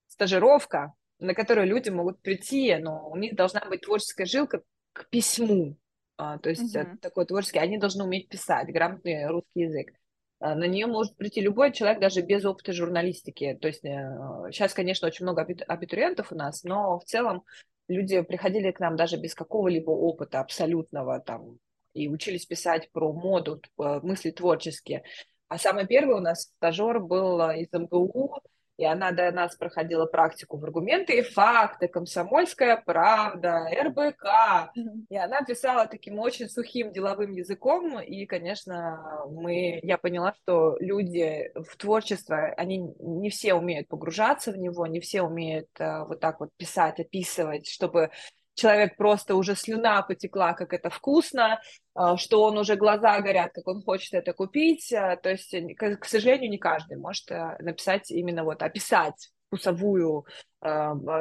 стажировка, на которую люди могут прийти, но у них должна быть творческая жилка к письму. А, то есть uh-huh. такой творческий, они должны уметь писать, грамотный русский язык. А, на нее может прийти любой человек, даже без опыта журналистики. То есть сейчас, конечно, очень много абитуриентов у нас, но в целом люди приходили к нам даже без какого-либо опыта абсолютного там и учились писать про моду, мысли творческие. А самый первый у нас стажер был из МГУ, и она до нас проходила практику в аргументы и факты, комсомольская правда, РБК. И она писала таким очень сухим деловым языком. И, конечно, мы, я поняла, что люди в творчество, они не все умеют погружаться в него, не все умеют uh, вот так вот писать, описывать, чтобы человек просто уже слюна потекла, как это вкусно, а, что он уже глаза горят, как он хочет это купить. А, то есть, к сожалению, не каждый может э, написать именно вот, описать вкусовую,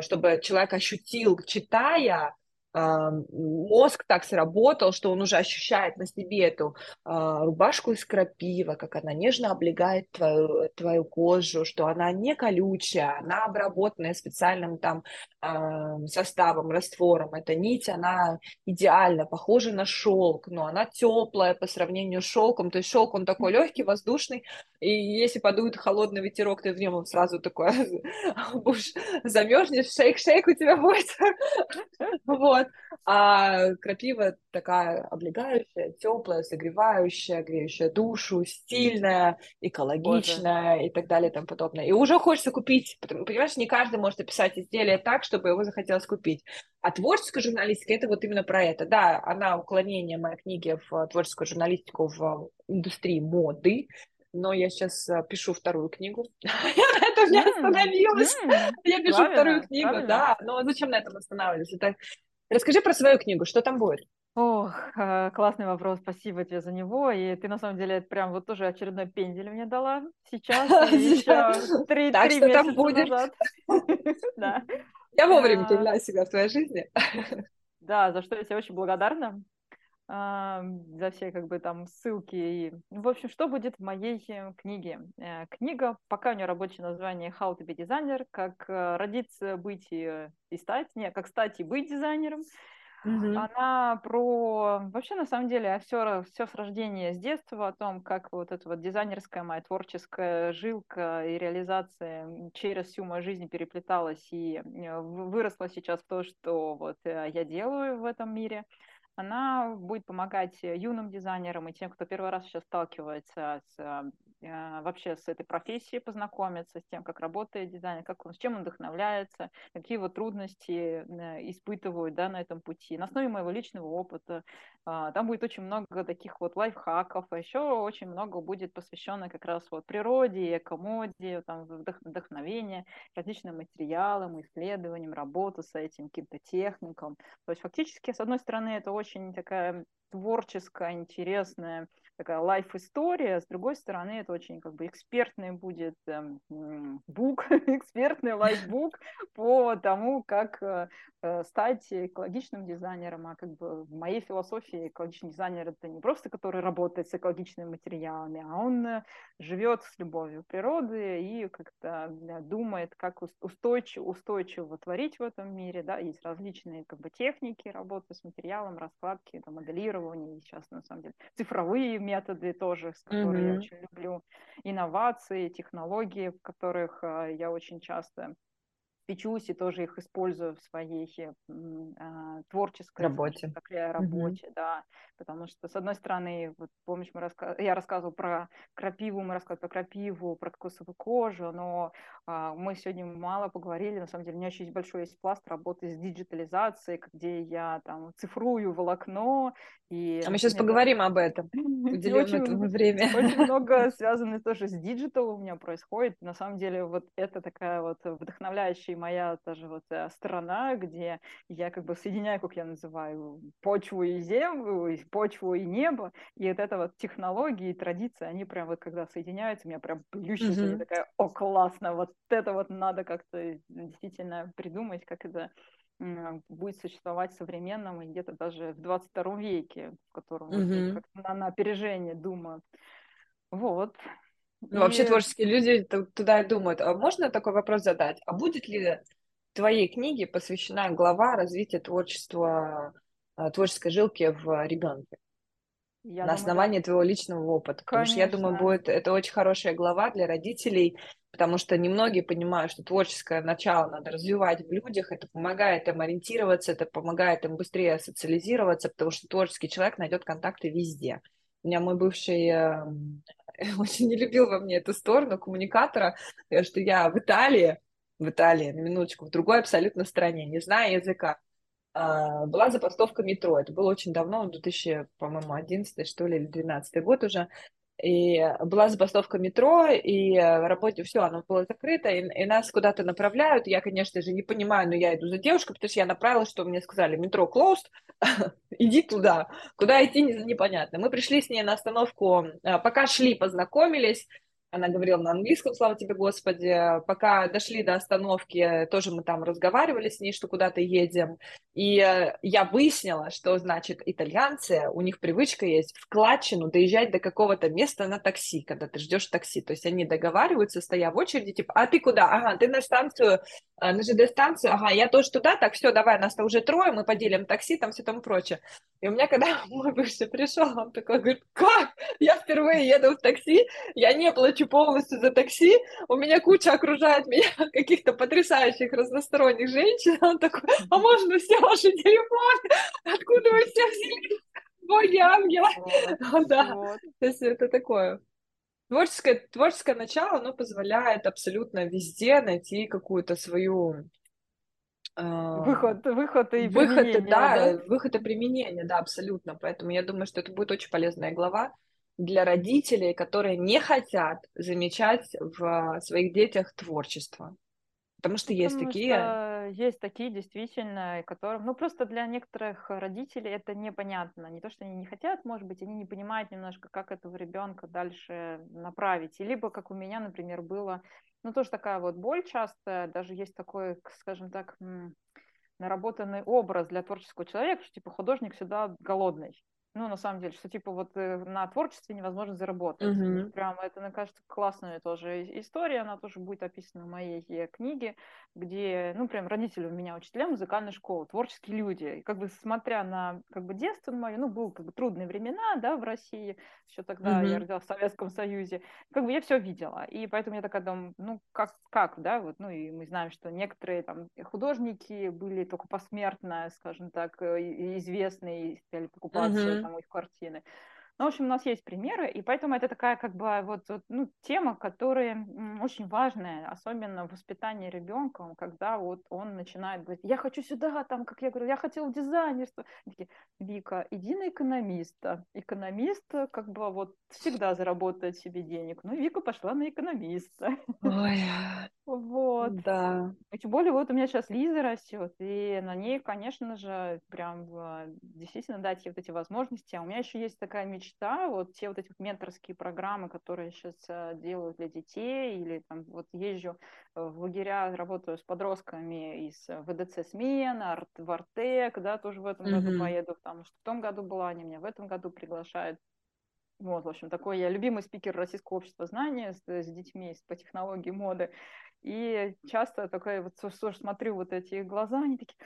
чтобы человек ощутил, читая, мозг так сработал, что он уже ощущает на себе эту а, рубашку из крапива, как она нежно облегает твою, твою кожу, что она не колючая, она обработанная специальным там составом, раствором. Эта нить, она идеально похожа на шелк, но она теплая по сравнению с шелком. То есть шелк, он такой легкий, воздушный, и если подует холодный ветерок, ты в нем сразу такой замерзнешь, шейк-шейк у тебя будет. Вот. Вот. А крапива такая облегающая, теплая, согревающая, греющая душу, стильная, экологичная Боже. и так далее и тому подобное. И уже хочется купить, потому, понимаешь, не каждый может описать изделие так, чтобы его захотелось купить. А творческая журналистика – это вот именно про это. Да, она уклонение моей книги в творческую журналистику в индустрии моды, но я сейчас а, пишу вторую книгу. Это меня остановилось. Я пишу вторую книгу, да. Но зачем на этом останавливаться? Это Расскажи про свою книгу, что там будет? Ох, э, классный вопрос, спасибо тебе за него. И ты на самом деле прям вот тоже очередной пендель мне дала сейчас, еще три, так, три месяца там будет? назад. Да. Я вовремя появляюсь всегда в твоей жизни. Да, за что я тебе очень благодарна за все как бы там ссылки. И... В общем, что будет в моей э, книге? Э, книга, пока у нее рабочее название How to be designer, как э, родиться, быть и, и стать, не, как стать и быть дизайнером. Mm-hmm. Она про вообще на самом деле все, все с рождения, с детства, о том, как вот эта вот дизайнерская моя творческая жилка и реализация через всю мою жизнь переплеталась и выросла сейчас в то, что вот я делаю в этом мире. Она будет помогать юным дизайнерам и тем, кто первый раз сейчас сталкивается с а, вообще с этой профессией познакомиться, с тем, как работает дизайнер, как он, с чем он вдохновляется, какие вот трудности э, испытывают да, на этом пути. На основе моего личного опыта а, там будет очень много таких вот лайфхаков, а еще очень много будет посвящено как раз вот природе, экомоде, там, вдохновению, различным материалам, исследованиям, работу с этим, каким-то техникам. То есть фактически, с одной стороны, это очень такая творческая, интересная такая лайф-история, с другой стороны, это очень как бы экспертный будет эм, бук, экспертный лайфбук по тому, как э, э, стать экологичным дизайнером, а как бы в моей философии экологичный дизайнер это не просто который работает с экологичными материалами, а он э, живет с любовью природы и как-то думает, как устойчиво, устойчиво творить в этом мире, да, есть различные как бы техники работы с материалом, раскладки, там, моделирования, сейчас на самом деле цифровые методы тоже, с которыми mm-hmm. я очень люблю, инновации, технологии, в которых а, я очень часто печусь и тоже их использую в своей а, творческой работе. Так, работе, mm-hmm. да, потому что с одной стороны, вот помнишь, мы раска... я рассказывала про крапиву, мы рассказывали про крапиву, про кокосовую кожу, но а, мы сегодня мало поговорили, на самом деле у меня еще есть большой есть пласт работы с диджитализацией, где я там цифрую волокно. И, а мы сейчас поговорим об этом, уделим этому время. Очень много связано тоже с digital у меня происходит, на самом деле вот это такая вот вдохновляющая моя тоже вот э, сторона, где я как бы соединяю, как я называю, почву и землю, почву и небо, и вот это вот технологии и традиции, они прям вот когда соединяются, меня прям плющится, mm-hmm. я такая, о, классно, вот это вот надо как-то действительно придумать, как это будет существовать в современном и где-то даже в 22 веке, в котором mm-hmm. как на, на опережение думаю. Вот. Ну, вообще творческие люди туда и думают. А можно такой вопрос задать? А будет ли твоей книге посвящена глава развития творчества, а, творческой жилки в ребенке? Я на думаю, основании да. твоего личного опыта. Потому Конечно. что я думаю, будет это очень хорошая глава для родителей, потому что немногие понимают, что творческое начало надо развивать в людях, это помогает им ориентироваться, это помогает им быстрее социализироваться, потому что творческий человек найдет контакты везде. Меня мой бывший эм, очень не любил во мне эту сторону коммуникатора, что я в Италии, в Италии, на минуточку, в другой абсолютно стране, не зная языка. А, была забастовка метро. Это было очень давно, 2000, по-моему, 11 что ли, или 12 год уже и была забастовка метро, и в работе все, оно было закрыто, и, и нас куда-то направляют. Я, конечно же, не понимаю, но я иду за девушкой, потому что я направила, что мне сказали, метро closed, иди туда. Куда идти, непонятно. Мы пришли с ней на остановку, а, пока шли, познакомились, она говорила на английском, слава тебе, Господи. Пока дошли до остановки, тоже мы там разговаривали с ней, что куда-то едем. И э, я выяснила, что, значит, итальянцы, у них привычка есть в Кладчину доезжать до какого-то места на такси, когда ты ждешь такси. То есть они договариваются, стоя в очереди, типа, а ты куда? Ага, ты на станцию, э, на ЖД-станцию, ага, я тоже туда, так, все, давай, нас-то уже трое, мы поделим такси, там все там прочее. И у меня, когда мой бывший пришел, он такой говорит, как? Я впервые еду в такси, я не плачу плачу полностью за такси, у меня куча окружает меня каких-то потрясающих разносторонних женщин, он такой, а можно все ваши телефоны? Откуда вы все взяли? Боги, ангелы. Вот, да, вот. то есть это такое. Творческое, творческое начало, оно позволяет абсолютно везде найти какую-то свою Выход, выход и выход, применение. Да, да, выход и применение, да, абсолютно. Поэтому я думаю, что это будет очень полезная глава для родителей, которые не хотят замечать в своих детях творчество. Потому что есть Потому такие. Что есть такие, действительно, которым, ну, просто для некоторых родителей это непонятно. Не то, что они не хотят, может быть, они не понимают немножко, как этого ребенка дальше направить. И либо, как у меня, например, было, ну, тоже такая вот боль часто, даже есть такой, скажем так, наработанный образ для творческого человека, что, типа, художник всегда голодный ну, на самом деле, что типа вот э, на творчестве невозможно заработать. Mm-hmm. Прям это, мне кажется, классная тоже история, она тоже будет описана в моей э, книге, где, ну, прям родители у меня учителя музыкальной школы, творческие люди. И как бы смотря на как бы детство мое, ну, был как бы трудные времена, да, в России, еще тогда mm-hmm. я родилась в Советском Союзе, как бы я все видела. И поэтому я такая думаю, ну, как, как, да, вот, ну, и мы знаем, что некоторые там художники были только посмертно, скажем так, э, известные, стали покупать mm-hmm там их картины. Ну, в общем, у нас есть примеры, и поэтому это такая как бы вот, вот ну, тема, которая очень важная, особенно в воспитании ребенка, когда вот он начинает говорить, я хочу сюда, там, как я говорю, я хотел дизайнерство. Такие, Вика, иди на экономиста. Экономист как бы вот всегда заработает себе денег. Ну, Вика пошла на экономиста. Ой, вот. Да. И тем более вот у меня сейчас Лиза растет, и на ней, конечно же, прям действительно дать ей вот эти возможности. А у меня еще есть такая мечта, вот те вот эти вот менторские программы, которые сейчас э, делают для детей, или там вот езжу в лагеря, работаю с подростками из ВДЦ СМЕН, Арт, в Артек, да, тоже в этом mm-hmm. году поеду, потому что в том году была, они меня в этом году приглашают. Вот, в общем, такой я любимый спикер Российского общества знания с, с детьми по технологии моды. И часто такая вот тоже смотрю вот эти глаза, они такие,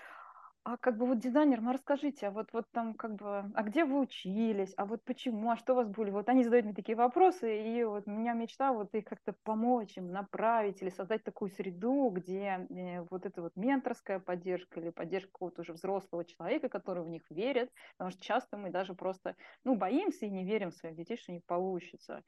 а как бы вот дизайнер, ну расскажите, а вот, вот там как бы, а где вы учились, а вот почему, а что у вас были? Вот они задают мне такие вопросы, и вот у меня мечта вот их как-то помочь им, направить или создать такую среду, где э, вот эта вот менторская поддержка или поддержка какого-то уже взрослого человека, который в них верит, потому что часто мы даже просто, ну, боимся и не верим в своих детей, что них получится.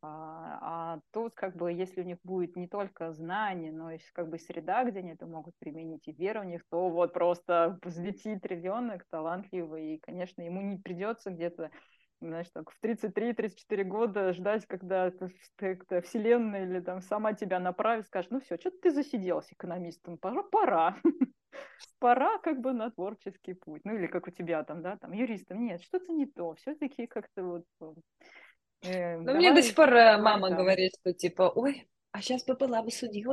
А, а тут как бы, если у них будет не только знание, но и как бы среда, где они это могут применить, и вера в них, то вот просто взлетит ребенок талантливый, и, конечно, ему не придется где-то знаешь, так, в 33-34 года ждать, когда как вселенная или там сама тебя направит, скажет, ну все, что ты засиделся экономистом, пора, пора. пора как бы на творческий путь. Ну или как у тебя там, да, там юристом. Нет, что-то не то. Все-таки как-то вот... Э, ну, мне до сих пор э, мама говорит, что типа, ой, а сейчас бы была бы судьей.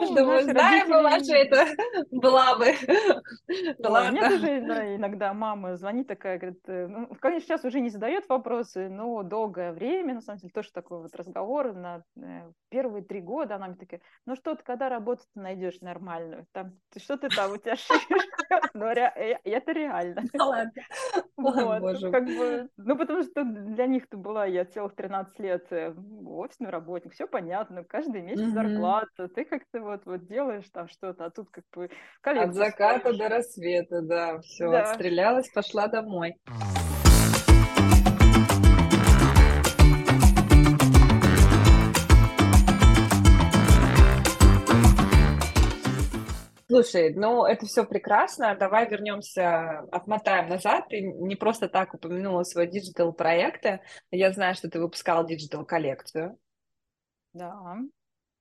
Знаем мы ваши это была бы. Да. Мне тоже иногда мама звонит такая, говорит, э, ну, конечно, сейчас уже не задает вопросы, но долгое время, на самом деле, тоже такой вот разговор на э, первые три года, она мне такая, ну что ты, когда работу найдешь нормальную? Там, что ты там, у тебя шишка? Ну, э, это реально. Вот, как бы, ну, потому что для них-то была я целых 13 лет офисный работник, все понятно, каждый месяц зарплата, ты как-то вот, вот делаешь там что-то, а тут как бы... От заката до рассвета, да, все, отстрелялась, пошла домой. Слушай, ну это все прекрасно. Давай вернемся, отмотаем назад. Ты не просто так упомянула свои digital проекты. Я знаю, что ты выпускала digital коллекцию. Да.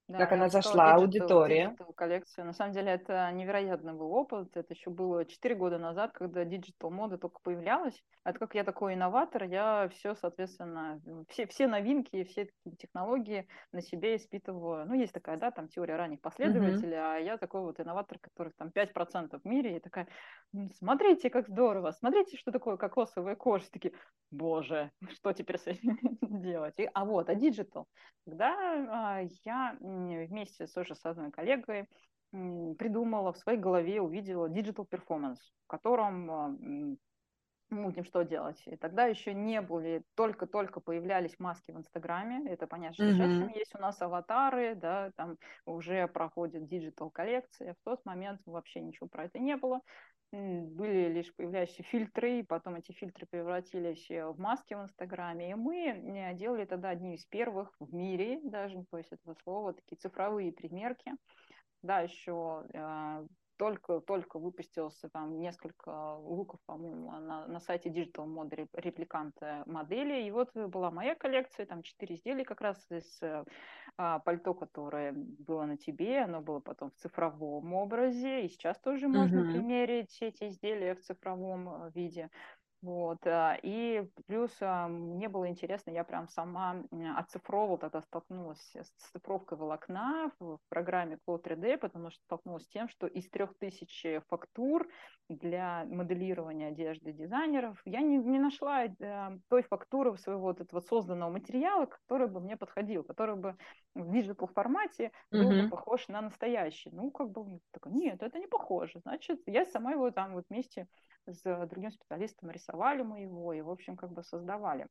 Да, как она зашла, аудитория. Digital коллекцию. На самом деле это невероятный был опыт. Это еще было 4 года назад, когда digital мода только появлялась. Это как я такой инноватор, я все, соответственно, все, все новинки, все технологии на себе испытываю. Ну, есть такая, да, там теория ранних последователей, mm-hmm. а я такой вот инноватор, который там 5% в мире, и такая, смотрите, как здорово, смотрите, что такое кокосовая кожа. Такие, боже, что теперь с этим делать? И, а вот, а digital. Когда а, я вместе тоже с одной коллегой придумала в своей голове, увидела digital performance, в котором будем что делать. И тогда еще не были, только-только появлялись маски в Инстаграме. Это понятно, что mm-hmm. сейчас есть у нас аватары, да, там уже проходит digital коллекция. В тот момент вообще ничего про это не было были лишь появляющиеся фильтры, и потом эти фильтры превратились э, в маски в Инстаграме. И мы э, делали тогда одни из первых в мире, даже не боюсь этого слова, такие цифровые примерки. Да, еще только-только выпустился там несколько луков, по-моему, на, на сайте Digital Mode репликанта модели. И вот была моя коллекция, там четыре изделия как раз из а, пальто, которое было на тебе, оно было потом в цифровом образе, и сейчас тоже можно uh-huh. примерить эти изделия в цифровом э, виде. Вот. А, и плюс а, мне было интересно, я прям сама оцифровывала, тогда столкнулась с цифровкой волокна в программе Cloud 3D, потому что столкнулась с тем, что из трех тысяч фактур для моделирования одежды дизайнеров я не, не нашла э, той фактуры своего вот этого созданного материала, который бы мне подходил, который бы в digital формате был mm-hmm. бы похож на настоящий. Ну, как бы, такой, нет, это не похоже. Значит, я сама его там вот вместе с другим специалистом рисовали мы его и, в общем, как бы создавали.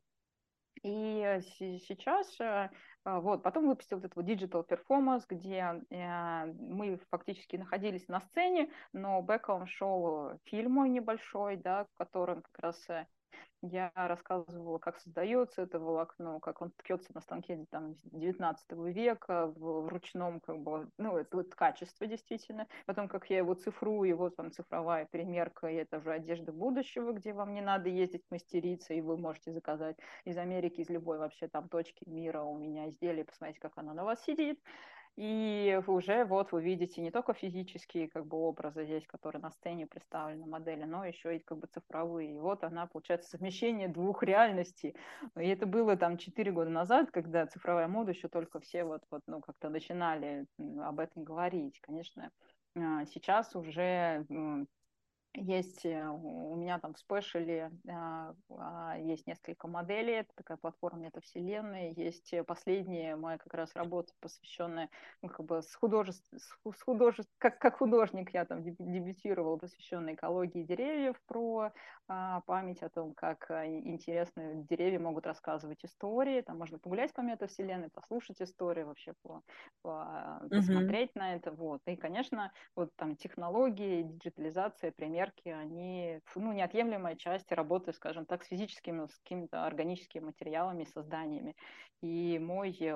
И сейчас, э, а, вот, потом выпустил вот этот вот Digital Performance, где э, мы фактически находились на сцене, но бэком шел фильм мой небольшой, да, в котором как раз э, Я рассказывала, как создается это волокно, как он ткется на станке там, 19 века в, в ручном, как бы, ну, это вот качество действительно. Потом, как я его цифрую, и вот вам цифровая примерка, и это уже одежда будущего, где вам не надо ездить мастериться, и вы можете заказать из Америки, из любой вообще там точки мира у меня изделие, посмотреть, как оно на вас сидит. И уже вот вы видите не только физические как бы образы здесь, которые на сцене представлены модели, но еще и как бы цифровые. И вот она, получается, совмещение двух реальностей. И это было там 4 года назад, когда цифровая мода еще только все вот, вот ну, как-то начинали об этом говорить. Конечно, а, сейчас уже есть э, у меня там в спешле а, а, есть несколько моделей, это такая платформа метавселенной, есть последняя моя как раз работа, посвященная, ну, как бы с художеств, с художеств, как, как художник я там дебютировала, посвященная экологии деревьев, про а, память о том, как интересные деревья могут рассказывать истории, там можно погулять по метавселенной, послушать истории, вообще по, по, посмотреть mm-hmm. на это, вот, и, конечно, вот там технологии, диджитализация, пример проверки, они ну, неотъемлемая часть работы, скажем так, с физическими, с какими-то органическими материалами, созданиями. И мой э,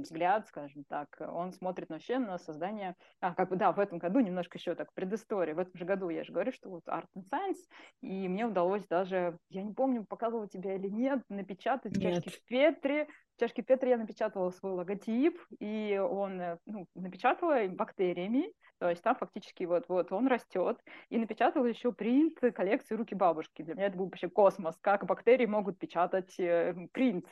взгляд, скажем так, он смотрит вообще на создание, а, как бы, да, в этом году немножко еще так предыстория. В этом же году я же говорю, что вот Art and Science, и мне удалось даже, я не помню, показывала тебе или нет, напечатать нет. чашки в Петре, чашке Петра я напечатала свой логотип, и он э, ну, напечатала бактериями, то есть там фактически вот, вот он растет, и напечатала еще принт коллекции руки бабушки. Для меня это был вообще космос, как бактерии могут печатать э, принт.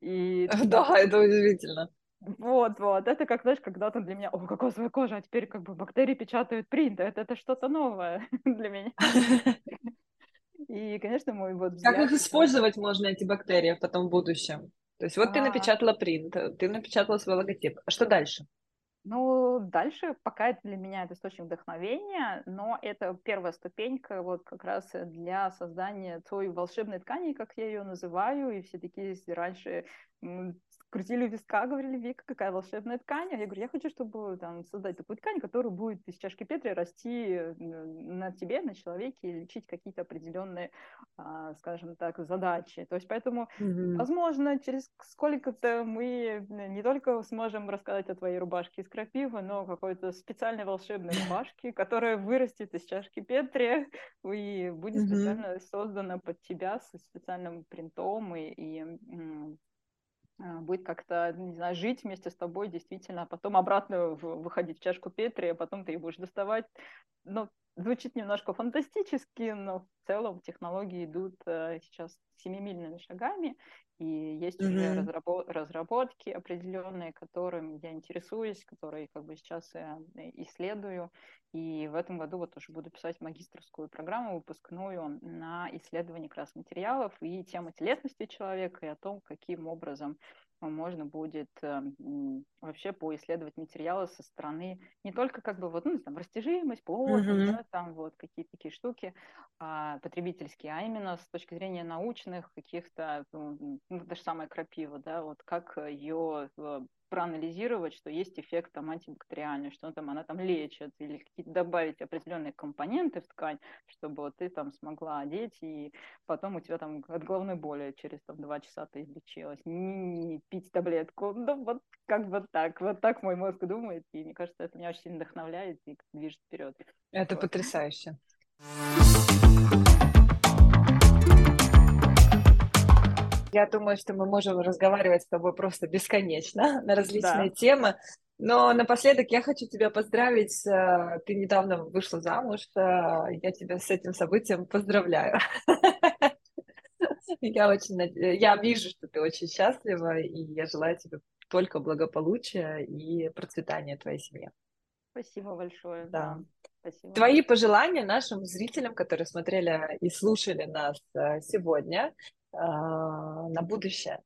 И, да, это удивительно. Вот, вот, это как, знаешь, когда-то для меня, о, кокосовая кожа, а теперь как бы бактерии печатают принт, это, это что-то новое для меня. И, конечно, мой вот. Как их использовать можно, эти бактерии, потом в будущем? То есть вот а... ты напечатала принт, ты напечатала свой логотип. А что дальше? Ну, дальше пока это для меня это источник вдохновения, но это первая ступенька вот как раз для создания той волшебной ткани, как я ее называю, и все такие раньше крутили виска, говорили, Вика, какая волшебная ткань. А я говорю, я хочу, чтобы там, создать такую ткань, которая будет из чашки Петри расти на тебе, на человеке, и лечить какие-то определенные, а, скажем так, задачи. То есть поэтому, mm-hmm. возможно, через сколько-то мы не только сможем рассказать о твоей рубашке из крапивы, но какой-то специальной волшебной рубашке, которая вырастет из чашки Петри и будет mm-hmm. специально создана под тебя со специальным принтом и, и будет как-то, не знаю, жить вместе с тобой действительно, а потом обратно выходить в чашку Петри, а потом ты ее будешь доставать. Ну, звучит немножко фантастически, но в целом технологии идут э, сейчас семимильными шагами, и есть mm-hmm. уже разработ- разработки определенные, которыми я интересуюсь, которые как бы сейчас я э, исследую, и в этом году вот уже буду писать магистрскую программу выпускную на исследование как раз материалов и темы телесности человека, и о том, каким образом можно будет э, вообще поисследовать материалы со стороны не только как бы вот, ну, там, растяжимость, плотность, mm-hmm. да, там вот какие-то такие штуки а, потребительские, а именно с точки зрения научных каких-то, ну, даже самая крапива, да, вот как ее э, проанализировать, что есть эффект там антибактериальный, что там она там лечит, или какие-то добавить определенные компоненты в ткань, чтобы вот ты там смогла одеть, и потом у тебя там от головной боли через там два часа ты излечилась. Не, не пить таблетку. Ну вот как бы так. Вот так мой мозг думает, и мне кажется, это меня очень вдохновляет и движет вперед. Это вот. потрясающе. Я думаю, что мы можем разговаривать с тобой просто бесконечно на различные да. темы. Но напоследок я хочу тебя поздравить. Э, ты недавно вышла замуж. Э, я тебя с этим событием поздравляю. Я очень я вижу, что ты очень счастлива, и я желаю тебе только благополучия и процветания твоей семьи. Спасибо большое. Да. Спасибо. Твои пожелания нашим зрителям, которые смотрели и слушали нас э, сегодня, на будущее?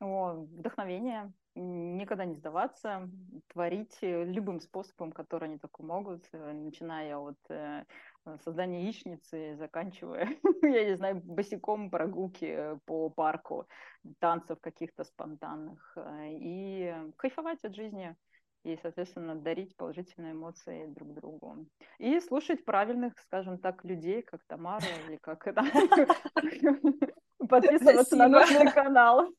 О, вдохновение, никогда не сдаваться, творить э, любым способом, который они только могут, э, начиная от э, создания яичницы, заканчивая, я не знаю, босиком прогулки по парку, танцев каких-то спонтанных, и кайфовать от жизни, и, соответственно, дарить положительные эмоции друг другу. И слушать правильных, скажем так, людей, как Тамара или как это, подписываться на нужный канал.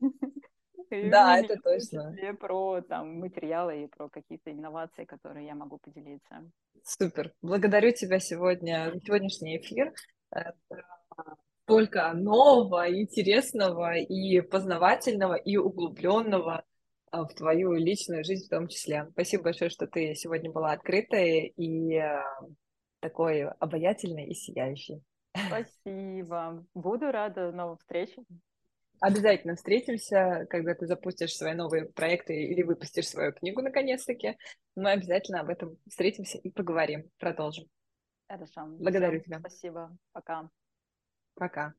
Да, это точно. Про там материалы и про какие-то инновации, которые я могу поделиться. Супер. Благодарю тебя сегодня за сегодняшний эфир. Только нового, интересного и познавательного и углубленного а, в твою личную жизнь в том числе. Спасибо большое, что ты сегодня была открытой и а, такой обаятельной и сияющей. Спасибо. Буду рада новым встречам. Обязательно встретимся, когда ты запустишь свои новые проекты или выпустишь свою книгу наконец-таки. Мы обязательно об этом встретимся и поговорим, продолжим. Хорошо. Благодарю Все, тебя. Спасибо. Пока. Пока.